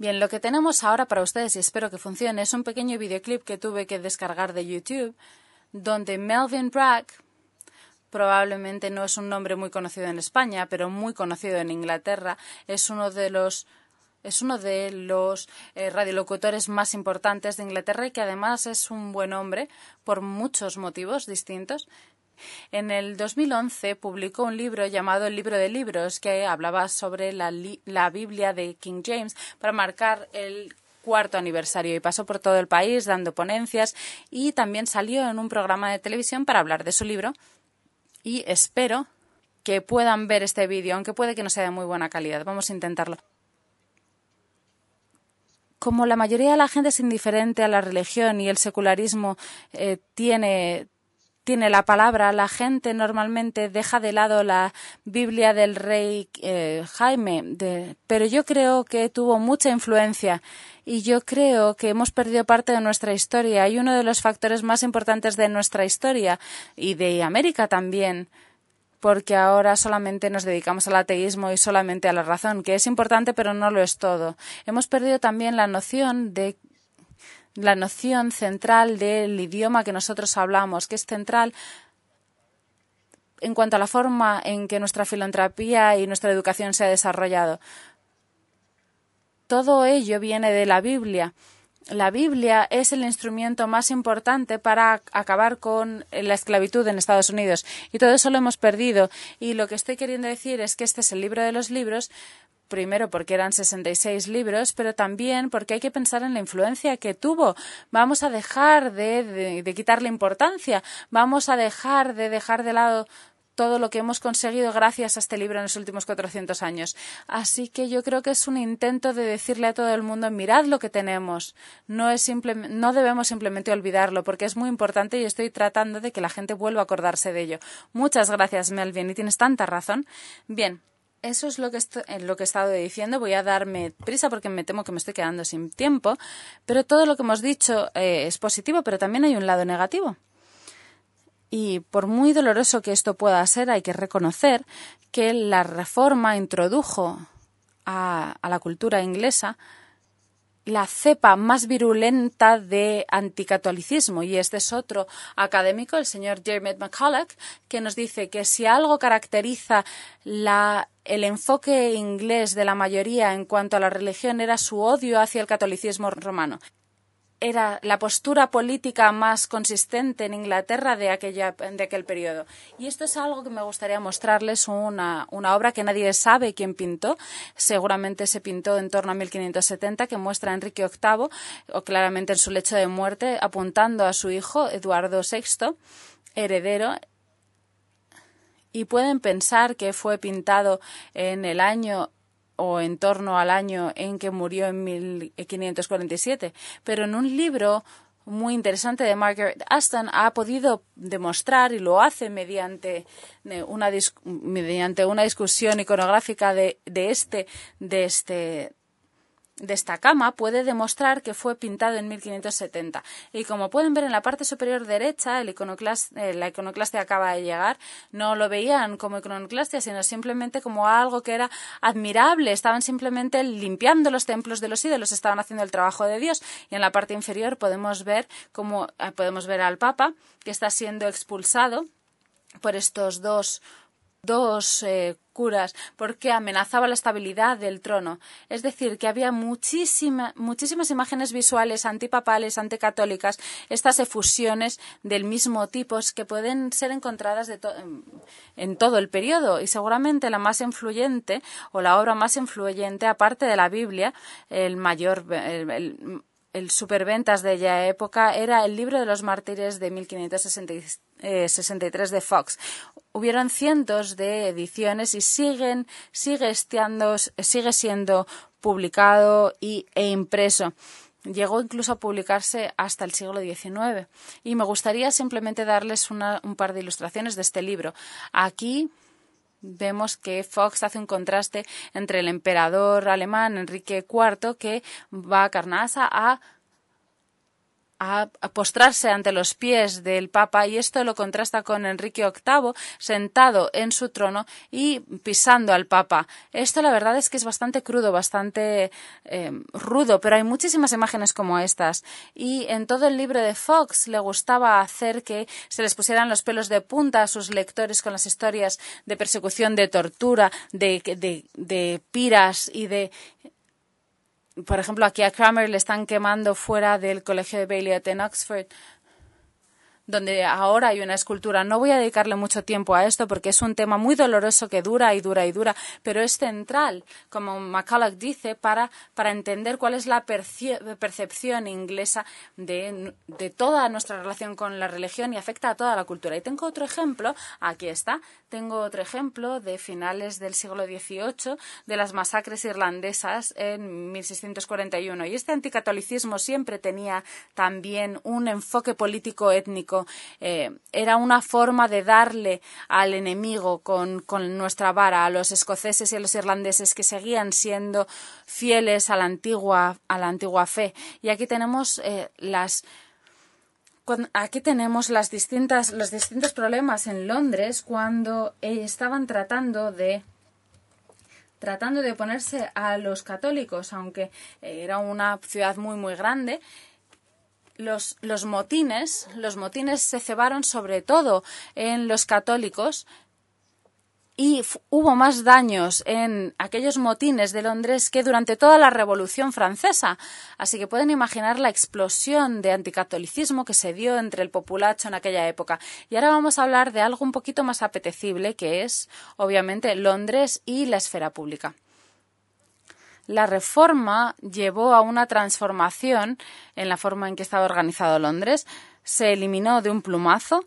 Bien, lo que tenemos ahora para ustedes, y espero que funcione, es un pequeño videoclip que tuve que descargar de YouTube, donde Melvin Bragg, probablemente no es un nombre muy conocido en España, pero muy conocido en Inglaterra, es uno de los es uno de los eh, radiolocutores más importantes de Inglaterra y que además es un buen hombre por muchos motivos distintos. En el 2011 publicó un libro llamado El libro de libros que hablaba sobre la, la Biblia de King James para marcar el cuarto aniversario y pasó por todo el país dando ponencias y también salió en un programa de televisión para hablar de su libro y espero que puedan ver este vídeo, aunque puede que no sea de muy buena calidad. Vamos a intentarlo como la mayoría de la gente es indiferente a la religión y el secularismo eh, tiene, tiene la palabra, la gente normalmente deja de lado la Biblia del rey eh, Jaime, pero yo creo que tuvo mucha influencia y yo creo que hemos perdido parte de nuestra historia y uno de los factores más importantes de nuestra historia y de América también porque ahora solamente nos dedicamos al ateísmo y solamente a la razón, que es importante pero no lo es todo. Hemos perdido también la noción de la noción central del idioma que nosotros hablamos, que es central en cuanto a la forma en que nuestra filantropía y nuestra educación se ha desarrollado. Todo ello viene de la Biblia la Biblia es el instrumento más importante para acabar con la esclavitud en Estados Unidos. Y todo eso lo hemos perdido. Y lo que estoy queriendo decir es que este es el libro de los libros, primero porque eran 66 libros, pero también porque hay que pensar en la influencia que tuvo. Vamos a dejar de, de, de quitarle importancia, vamos a dejar de dejar de lado todo lo que hemos conseguido gracias a este libro en los últimos 400 años. Así que yo creo que es un intento de decirle a todo el mundo mirad lo que tenemos. No, es no debemos simplemente olvidarlo porque es muy importante y estoy tratando de que la gente vuelva a acordarse de ello. Muchas gracias, Melvin, y tienes tanta razón. Bien, eso es lo que, lo que he estado diciendo. Voy a darme prisa porque me temo que me estoy quedando sin tiempo. Pero todo lo que hemos dicho eh, es positivo, pero también hay un lado negativo. Y por muy doloroso que esto pueda ser, hay que reconocer que la reforma introdujo a, la cultura inglesa la cepa más virulenta de anticatolicismo. Y este es otro académico, el señor Dermot McCulloch, que nos dice que si algo caracteriza el enfoque inglés de la mayoría en cuanto a la religión era su odio hacia el catolicismo romano era la postura política más consistente en Inglaterra de, aquella, de aquel periodo. Y esto es algo que me gustaría mostrarles, una, una obra que nadie sabe quién pintó. Seguramente se pintó en torno a 1570, que muestra a Enrique VIII, o claramente en su lecho de muerte, apuntando a su hijo, Eduardo VI, heredero y pueden pensar que fue pintado en el año o en torno al año en que murió en 1547, pero en un libro muy interesante de Margaret Aston ha podido demostrar y lo hace mediante una, mediante una discusión iconográfica de, de este de este de esta cama puede demostrar que fue pintado en 1570. Y como pueden ver en la parte superior derecha, el eh, la iconoclastia acaba de llegar, no lo veían como iconoclastia, sino simplemente como algo que era admirable. Estaban simplemente limpiando los templos de los ídolos, estaban haciendo el trabajo de Dios. Y en la parte inferior podemos ver como eh, podemos ver al Papa que está siendo expulsado por estos dos dos eh, curas porque amenazaba la estabilidad del trono. Es decir, que había muchísimas imágenes visuales antipapales, anticatólicas, estas efusiones del mismo tipo que pueden ser encontradas en todo el periodo. Y seguramente la más influyente o la obra más influyente, aparte de la Biblia, el mayor, el superventas de aquella época era el libro de los mártires de 1563 de Fox. Hubieron cientos de ediciones y siguen, sigue, sigue siendo publicado y, e impreso. Llegó incluso a publicarse hasta el siglo XIX. Y me gustaría simplemente darles un par de ilustraciones de este libro. Aquí vemos que Fox hace un contraste entre el emperador alemán Enrique IV que va a Carnasa a a, postrarse ante los pies del Papa y esto lo contrasta con Enrique VIII sentado en su trono y pisando al Papa. Esto la verdad es que es bastante crudo, bastante eh, rudo, pero hay muchísimas imágenes como estas y en todo el libro de Fox le gustaba hacer que se les pusieran los pelos de punta a sus lectores con las historias de persecución, de tortura, de, de, de piras y de por ejemplo, aquí a Kramer le están quemando fuera del colegio de Balliol en Oxford donde ahora hay una escultura. No voy a dedicarle mucho tiempo a esto porque es un tema muy doloroso que dura y dura y dura, pero es central, como McCulloch dice, para, para entender cuál es la percepción inglesa de, de, toda nuestra relación con la religión y afecta a toda la cultura. Y tengo otro ejemplo, aquí está, tengo otro ejemplo de finales del siglo XVIII, de las masacres irlandesas en 1641. Y este anticatolicismo siempre tenía también un enfoque político étnico eh, era una forma de darle al enemigo con, nuestra vara a los escoceses y a los irlandeses que seguían siendo fieles a la antigua, fe. Y aquí tenemos eh, las aquí tenemos las distintas, los distintos problemas en Londres cuando eh, estaban tratando de tratando de oponerse a los católicos, aunque era una ciudad muy muy grande los, los motines, los motines se cebaron sobre todo en los católicos y hubo más daños en aquellos motines de Londres que durante toda la Revolución Francesa. Así que pueden imaginar la explosión de anticatolicismo que se dio entre el populacho en aquella época. Y ahora vamos a hablar de algo un poquito más apetecible, que es, obviamente, Londres y la esfera pública. La reforma llevó a una transformación en la forma en que estaba organizado Londres. Se eliminó de un plumazo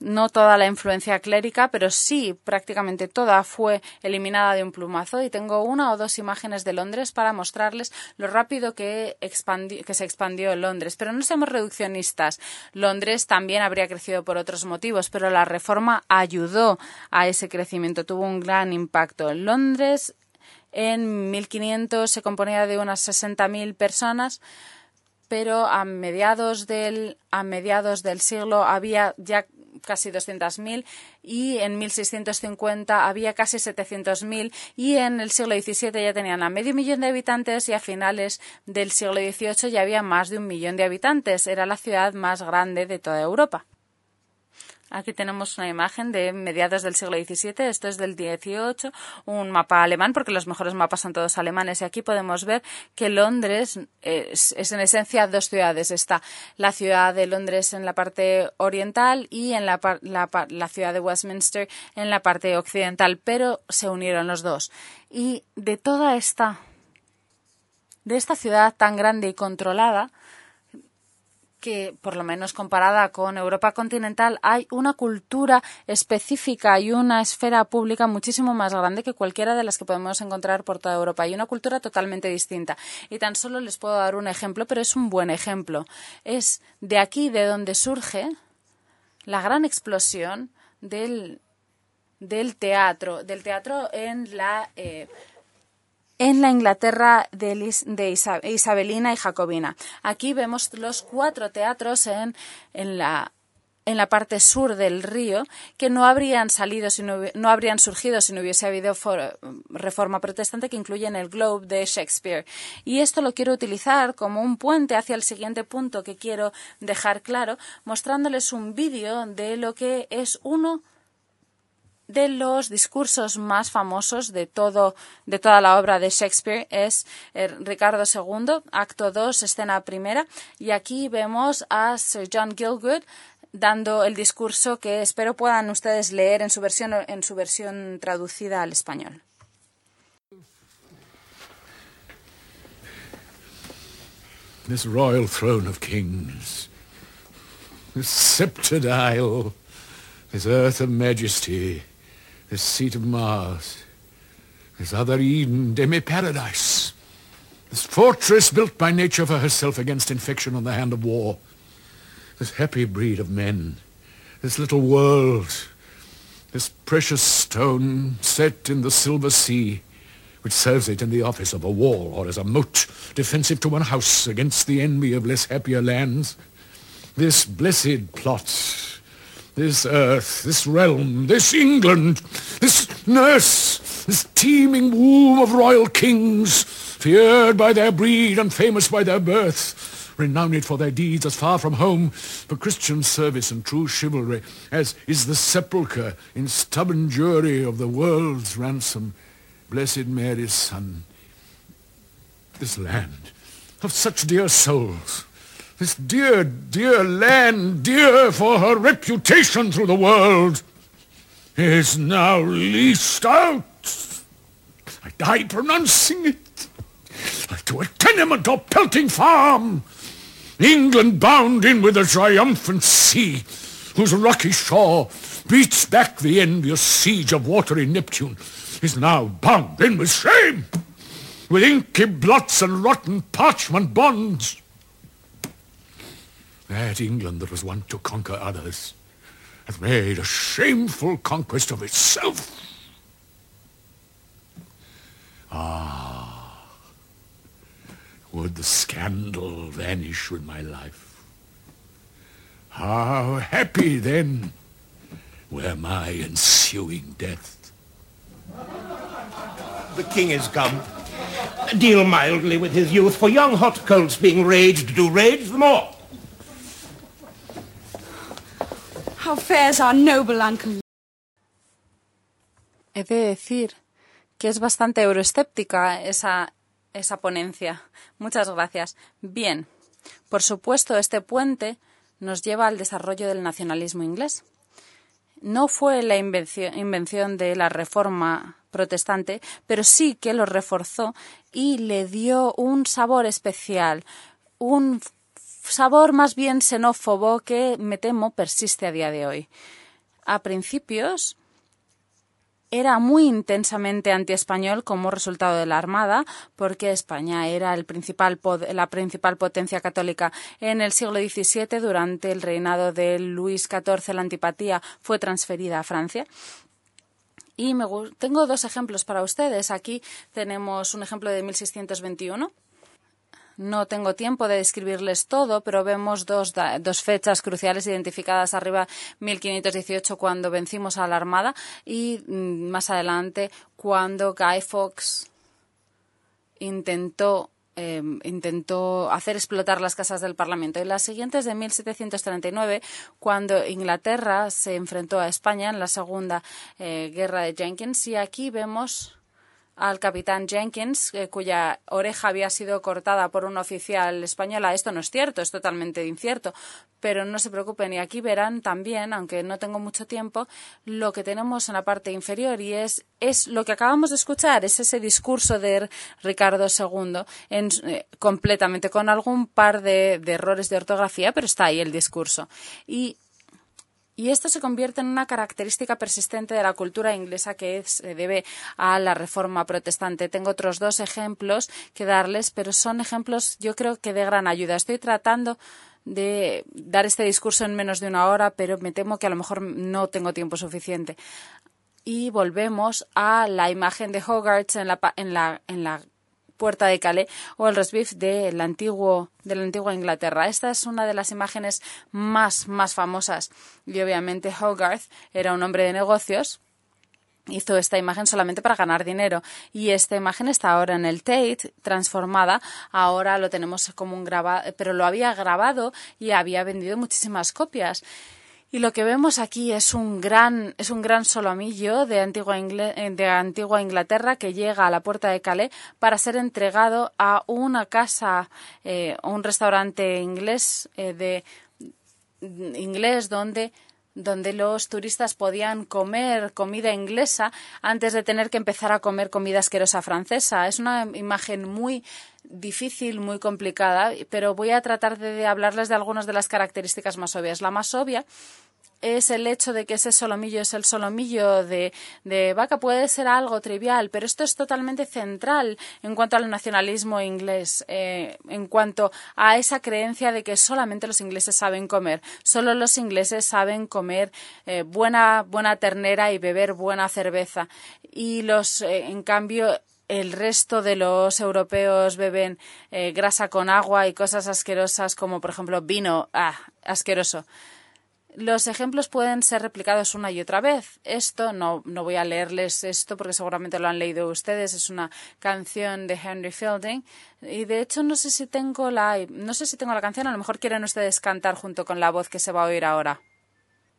no toda la influencia clérica, pero sí prácticamente toda fue eliminada de un plumazo y tengo una o dos imágenes de Londres para mostrarles lo rápido que, que se expandió Londres. Pero no seamos reduccionistas. Londres también habría crecido por otros motivos, pero la reforma ayudó a ese crecimiento, tuvo un gran impacto. Londres en 1500 se componía de unas 60.000 personas, pero a mediados del, a mediados del siglo había ya casi 200.000 y en 1650 había casi 700.000 y en el siglo XVII ya tenían a medio millón de habitantes y a finales del siglo XVIII ya había más de un millón de habitantes. Era la ciudad más grande de toda Europa. Aquí tenemos una imagen de mediados del siglo XVII, esto es del XVIII, un mapa alemán, porque los mejores mapas son todos alemanes. Y aquí podemos ver que Londres es, en esencia dos ciudades. Está la ciudad de Londres en la parte oriental y en la, la ciudad de Westminster en la parte occidental, pero se unieron los dos. Y de toda esta, de esta ciudad tan grande y controlada, que, por lo menos comparada con Europa continental, hay una cultura específica y una esfera pública muchísimo más grande que cualquiera de las que podemos encontrar por toda Europa. Hay una cultura totalmente distinta. Y tan solo les puedo dar un ejemplo, pero es un buen ejemplo. Es de aquí de donde surge la gran explosión del, del teatro, del teatro en la eh, en la Inglaterra de, Isabelina y Jacobina. Aquí vemos los cuatro teatros en, en la en la parte sur del río que no habrían salido si no, no, habrían surgido si no hubiese habido reforma protestante que incluyen el Globe de Shakespeare. Y esto lo quiero utilizar como un puente hacia el siguiente punto que quiero dejar claro, mostrándoles un vídeo de lo que es uno de los discursos más famosos de todo de toda la obra de Shakespeare es eh, Ricardo II, acto 2, escena primera, y aquí vemos a Sir John Gielgud dando el discurso que espero puedan ustedes leer en su versión en su versión traducida al español. This royal throne of kings, this sceptred isle, this earth of majesty, this seat of Mars, this other Eden, demi-paradise, this fortress built by nature for herself against infection on the hand of war, this happy breed of men, this little world, this precious stone set in the silver sea, which serves it in the office of a wall or as a moat defensive to one house against the envy of less happier lands, this blessed plot, this earth, this realm, this England, this nurse, this teeming womb of royal kings, feared by their breed and famous by their birth, renowned for their deeds as far from home for Christian service and true chivalry as is the sepulchre in stubborn jury of the world's ransom, Blessed Mary's Son. This land of such dear souls, this dear, dear land, dear for her reputation through the world, is now leased out. I die pronouncing it. To a tenement or pelting farm. England bound in with a triumphant sea, whose rocky shore beats back the envious siege of watery Neptune, is now bound in with shame, with inky blots and rotten parchment bonds. That England that was wont to conquer others hath made a shameful conquest of itself. Ah, would the scandal vanish with my life? How happy then were my ensuing death. The king is come. Deal mildly with his youth, for young hot colts being raged do rage the more. He de decir que es bastante euroescéptica esa, esa ponencia. Muchas gracias. Bien, por supuesto, este puente nos lleva al desarrollo del nacionalismo inglés. No fue la invención, invención de la reforma protestante, pero sí que lo reforzó y le dio un sabor especial, un sabor más bien xenófobo que me temo persiste a día de hoy. A principios era muy intensamente antiespañol como resultado de la Armada, porque España era la principal potencia católica en el siglo XVII. Durante el reinado de Luis XIV, la antipatía fue transferida a Francia. Y tengo dos ejemplos para ustedes. Aquí tenemos un ejemplo de 1621 no tengo tiempo de describirles todo, pero vemos dos, dos fechas cruciales identificadas arriba 1518 cuando vencimos a la Armada y mm, más adelante cuando Guy Fawkes intentó em, intentó hacer explotar las casas del Parlamento. Y las siguientes de 1739, cuando Inglaterra se enfrentó a España en la Segunda eh, Guerra de Jenkins. Y aquí vemos al capitán Jenkins, eh, cuya oreja había sido cortada por un oficial española. Esto no es cierto, es totalmente incierto, pero no se preocupen. Y aquí verán también, aunque no tengo mucho tiempo, lo que tenemos en la parte inferior y es, es lo que acabamos de escuchar, es ese discurso de Ricardo II, en, eh, completamente con algún par de, de errores de ortografía, pero está ahí el discurso. Y y esto se convierte en una característica persistente de la cultura inglesa que se debe a la reforma protestante. Tengo otros dos ejemplos que darles, pero son ejemplos yo creo que de gran ayuda. Estoy tratando de dar este discurso en menos de una hora, pero me temo que a lo mejor no tengo tiempo suficiente. Y volvemos a la imagen de Hogarth en la, en la, en la Puerta de Calais o el Rosbif de la, antiguo, de la antigua Inglaterra. Esta es una de las imágenes más, más famosas. Y obviamente Hogarth era un hombre de negocios hizo esta imagen solamente para ganar dinero y esta imagen está ahora en el Tate transformada ahora lo tenemos como un grabado pero lo había grabado y había vendido muchísimas copias y lo que vemos aquí es un gran, es un gran solomillo de antigua, eh, de antigua Inglaterra que llega a la puerta de Calais para ser entregado a una casa, eh, un restaurante inglés, eh, de, inglés donde donde los turistas podían comer comida inglesa antes de tener que empezar a comer comida asquerosa francesa. Es una imagen muy difícil, muy complicada, pero voy a tratar de hablarles de algunas de las características más obvias. La más obvia es el hecho de que ese solomillo es el solomillo de, de, vaca puede ser algo trivial, pero esto es totalmente central en cuanto al nacionalismo inglés, eh, en cuanto a esa creencia de que solamente los ingleses saben comer, solo los ingleses saben comer eh, buena, buena ternera y beber buena cerveza. Y los, eh, en cambio, el resto de los europeos beben eh, grasa con agua y cosas asquerosas como por ejemplo vino ah, asqueroso. Los ejemplos pueden ser replicados una y otra vez. Esto no, no voy a leerles esto porque seguramente lo han leído ustedes. Es una canción de Henry Fielding y de hecho no sé si tengo la no sé si tengo la canción. A lo mejor quieren ustedes cantar junto con la voz que se va a oír ahora.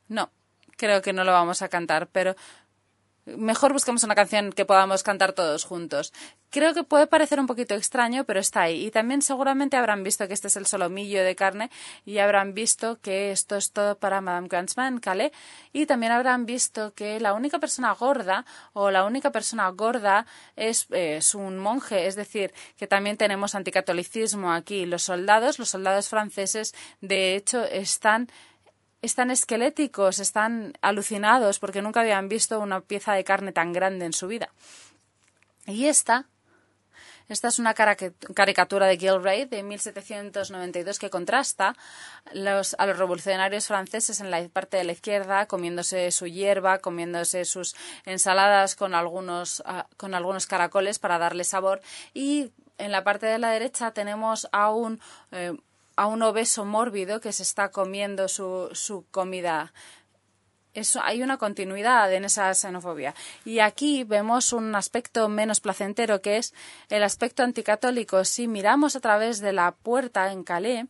No, creo que no lo vamos a cantar, pero mejor busquemos una canción que podamos cantar todos juntos. Creo que puede parecer un poquito extraño, pero está ahí. Y también seguramente habrán visto que este es el solomillo de carne y habrán visto que esto es todo para Madame Grandsman, Calais. Y también habrán visto que la única persona gorda o la única persona gorda es, es un monje. Es decir, que también tenemos anticatolicismo aquí. Los soldados, los soldados franceses, de hecho, están están esqueléticos, están alucinados porque nunca habían visto una pieza de carne tan grande en su vida. Y esta, esta es una caricatura de Gilray de 1792 que contrasta los, a los revolucionarios franceses en la parte de la izquierda comiéndose su hierba, comiéndose sus ensaladas con algunos, ah, con algunos caracoles para darle sabor y en la parte de la derecha tenemos a un eh, a un obeso mórbido que se está comiendo su, su comida. Eso, hay una continuidad en esa xenofobia. Y aquí vemos un aspecto menos placentero, que es el aspecto anticatólico. Si miramos a través de la puerta en Calais,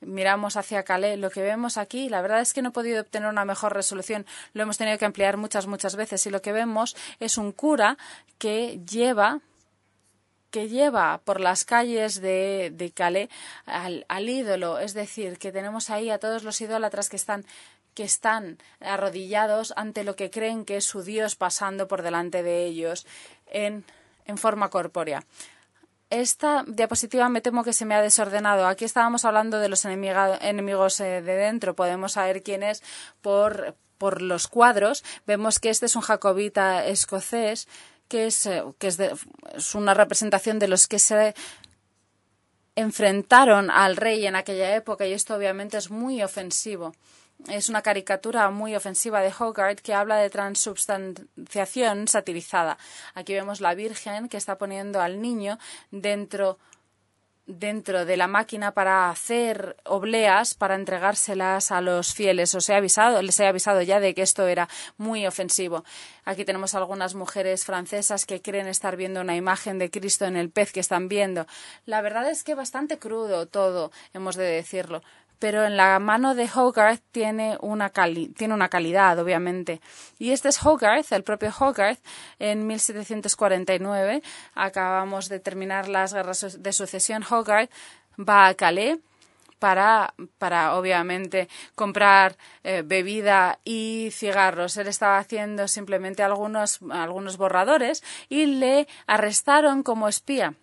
miramos hacia Calais, lo que vemos aquí, la verdad es que no he podido obtener una mejor resolución, lo hemos tenido que ampliar muchas, muchas veces, y lo que vemos es un cura que lleva que lleva por las calles de, de Calais al, al, ídolo, es decir, que tenemos ahí a todos los idólatras que están que están arrodillados ante lo que creen que es su Dios pasando por delante de ellos en, en forma corpórea. Esta diapositiva me temo que se me ha desordenado. Aquí estábamos hablando de los enemigos eh, de dentro. Podemos saber quién es por, por los cuadros. Vemos que este es un jacobita escocés que es, eh, que es, es una representación de los que se enfrentaron al rey en aquella época y esto obviamente es muy ofensivo. Es una caricatura muy ofensiva de Hogarth que habla de transubstanciación satirizada. Aquí vemos la Virgen que está poniendo al niño dentro dentro de la máquina para hacer obleas para entregárselas a los fieles. Os he avisado, les he avisado ya de que esto era muy ofensivo. Aquí tenemos algunas mujeres francesas que creen estar viendo una imagen de Cristo en el pez que están viendo. La verdad es que bastante crudo todo, hemos de decirlo pero en la mano de Hogarth tiene una, tiene una calidad, obviamente. Y este es Hogarth, el propio Hogarth, en 1749. Acabamos de terminar las guerras de sucesión. Hogarth va a Calais para, para obviamente comprar eh, bebida y cigarros. Él estaba haciendo simplemente algunos, algunos borradores y le arrestaron como espía.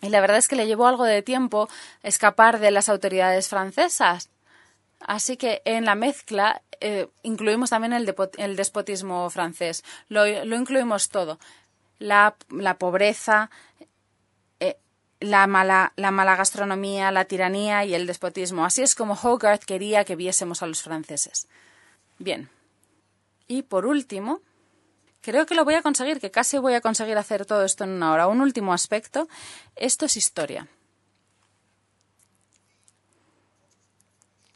Y la verdad es que le llevó algo de tiempo escapar de las autoridades francesas. Así que en la mezcla eh, incluimos también el, el despotismo francés. Lo, lo incluimos todo. La, la pobreza, eh, la, mala, la mala gastronomía, la tiranía y el despotismo. Así es como Hogarth quería que viésemos a los franceses. Bien. Y por último, Creo que lo voy a conseguir, que casi voy a conseguir hacer todo esto en una hora. Un último aspecto, esto es historia.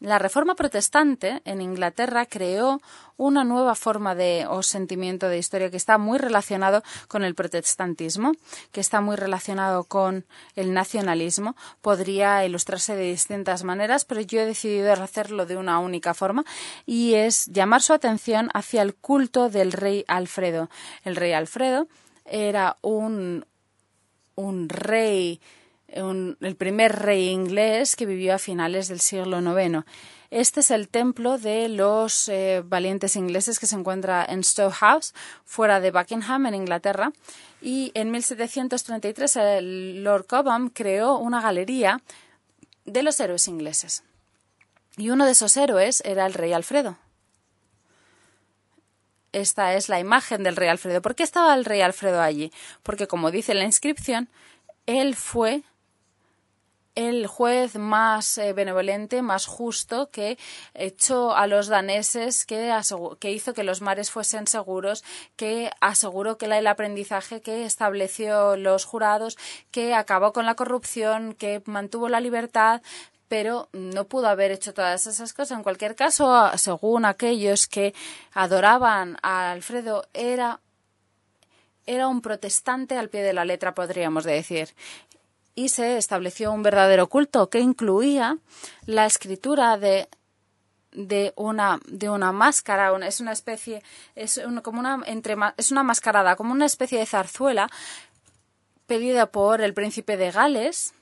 La reforma protestante en Inglaterra creó una nueva forma de o sentimiento de historia que está muy relacionado con el protestantismo, que está muy relacionado con el nacionalismo. Podría ilustrarse de distintas maneras, pero yo he decidido hacerlo de una única forma y es llamar su atención hacia el culto del rey Alfredo. El rey Alfredo era un, un rey el primer rey inglés que vivió a finales del siglo IX. Este es el templo de los eh, valientes ingleses que se encuentra en Stowe House, fuera de Buckingham, en Inglaterra. Y en 1733 el Lord Cobham creó una galería de los héroes ingleses. Y uno de esos héroes era el rey Alfredo. Esta es la imagen del rey Alfredo. ¿Por qué estaba el rey Alfredo allí? Porque, como dice la inscripción, él fue el juez más eh, benevolente, más justo, que echó a los daneses, que, hizo que los mares fuesen seguros, que aseguró que el aprendizaje, que estableció los jurados, que acabó con la corrupción, que mantuvo la libertad, pero no pudo haber hecho todas esas cosas. En cualquier caso, según aquellos que adoraban a Alfredo, era era un protestante al pie de la letra, podríamos decir y se estableció un verdadero culto que incluía la escritura de de una de una máscara es una especie es como una entre es una mascarada como una especie de zarzuela pedida por el príncipe de Gales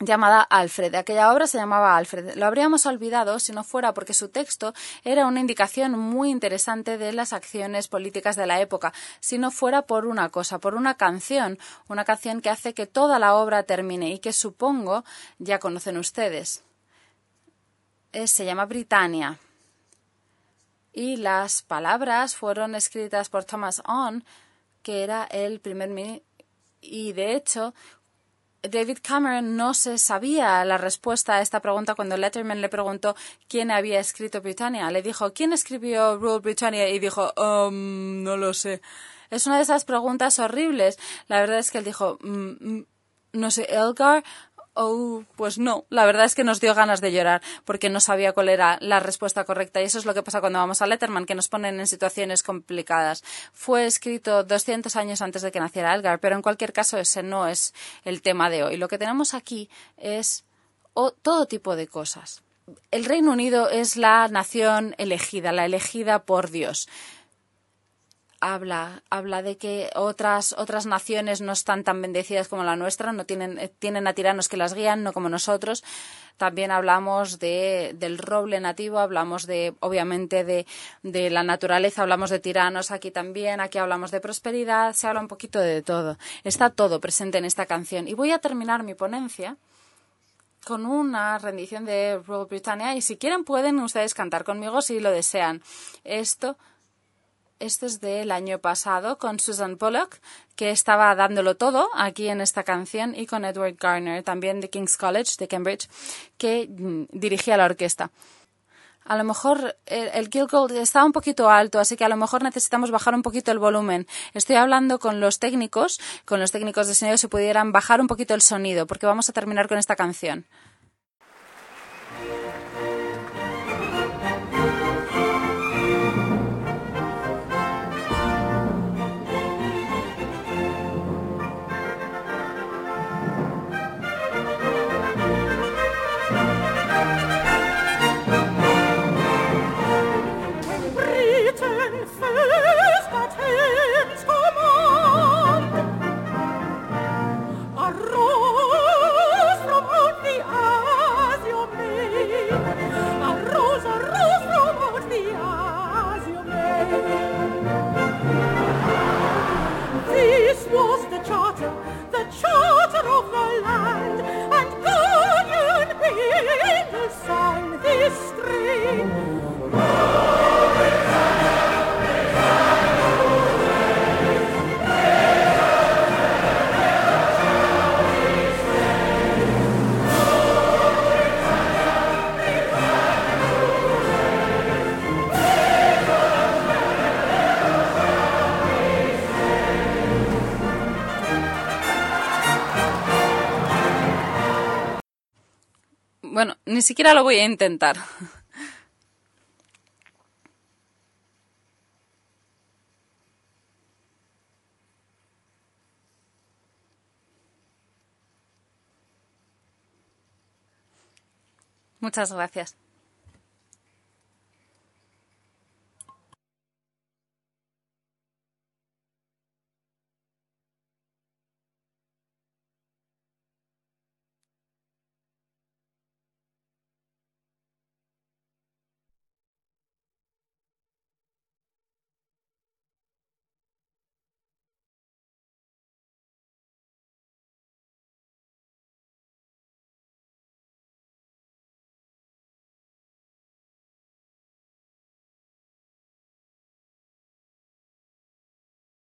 llamada Alfred. Aquella obra se llamaba Alfred. Lo habríamos olvidado si no fuera porque su texto era una indicación muy interesante de las acciones políticas de la época, si no fuera por una cosa, por una canción, una canción que hace que toda la obra termine y que supongo ya conocen ustedes. se llama Britannia. Y las palabras fueron escritas por Thomas On, que era el primer ministro y de hecho David Cameron no se sabía la respuesta a esta pregunta cuando Letterman le preguntó quién había escrito Britannia. Le dijo, ¿quién escribió Rule Britannia? Y dijo, um, no lo sé. Es una de esas preguntas horribles. La verdad es que él dijo, mm, mm, no sé, Elgar, Oh, pues no. La verdad es que nos dio ganas de llorar porque no sabía cuál era la respuesta correcta. Y eso es lo que pasa cuando vamos a Letterman, que nos ponen en situaciones complicadas. Fue escrito 200 años antes de que naciera Elgar, pero en cualquier caso ese no es el tema de hoy. Lo que tenemos aquí es todo tipo de cosas. El Reino Unido es la nación elegida, la elegida por Dios habla, habla de que otras, otras naciones no están tan bendecidas como la nuestra, no tienen, eh, tienen a tiranos que las guían, no como nosotros. También hablamos de, del roble nativo, hablamos de, obviamente, de, de la naturaleza, hablamos de tiranos aquí también, aquí hablamos de prosperidad, se habla un poquito de todo. Está todo presente en esta canción. Y voy a terminar mi ponencia con una rendición de Rule Britannia y si quieren pueden ustedes cantar conmigo si lo desean. Esto este es del año pasado con Susan Bullock, que estaba dándolo todo aquí en esta canción, y con Edward Garner, también de King's College, de Cambridge, que mm, dirigía la orquesta. A lo mejor el, el Gold está un poquito alto, así que a lo mejor necesitamos bajar un poquito el volumen. Estoy hablando con los técnicos, con los técnicos de sonido, si pudieran bajar un poquito el sonido, porque vamos a terminar con esta canción. Ni siquiera lo voy a intentar. Muchas gracias.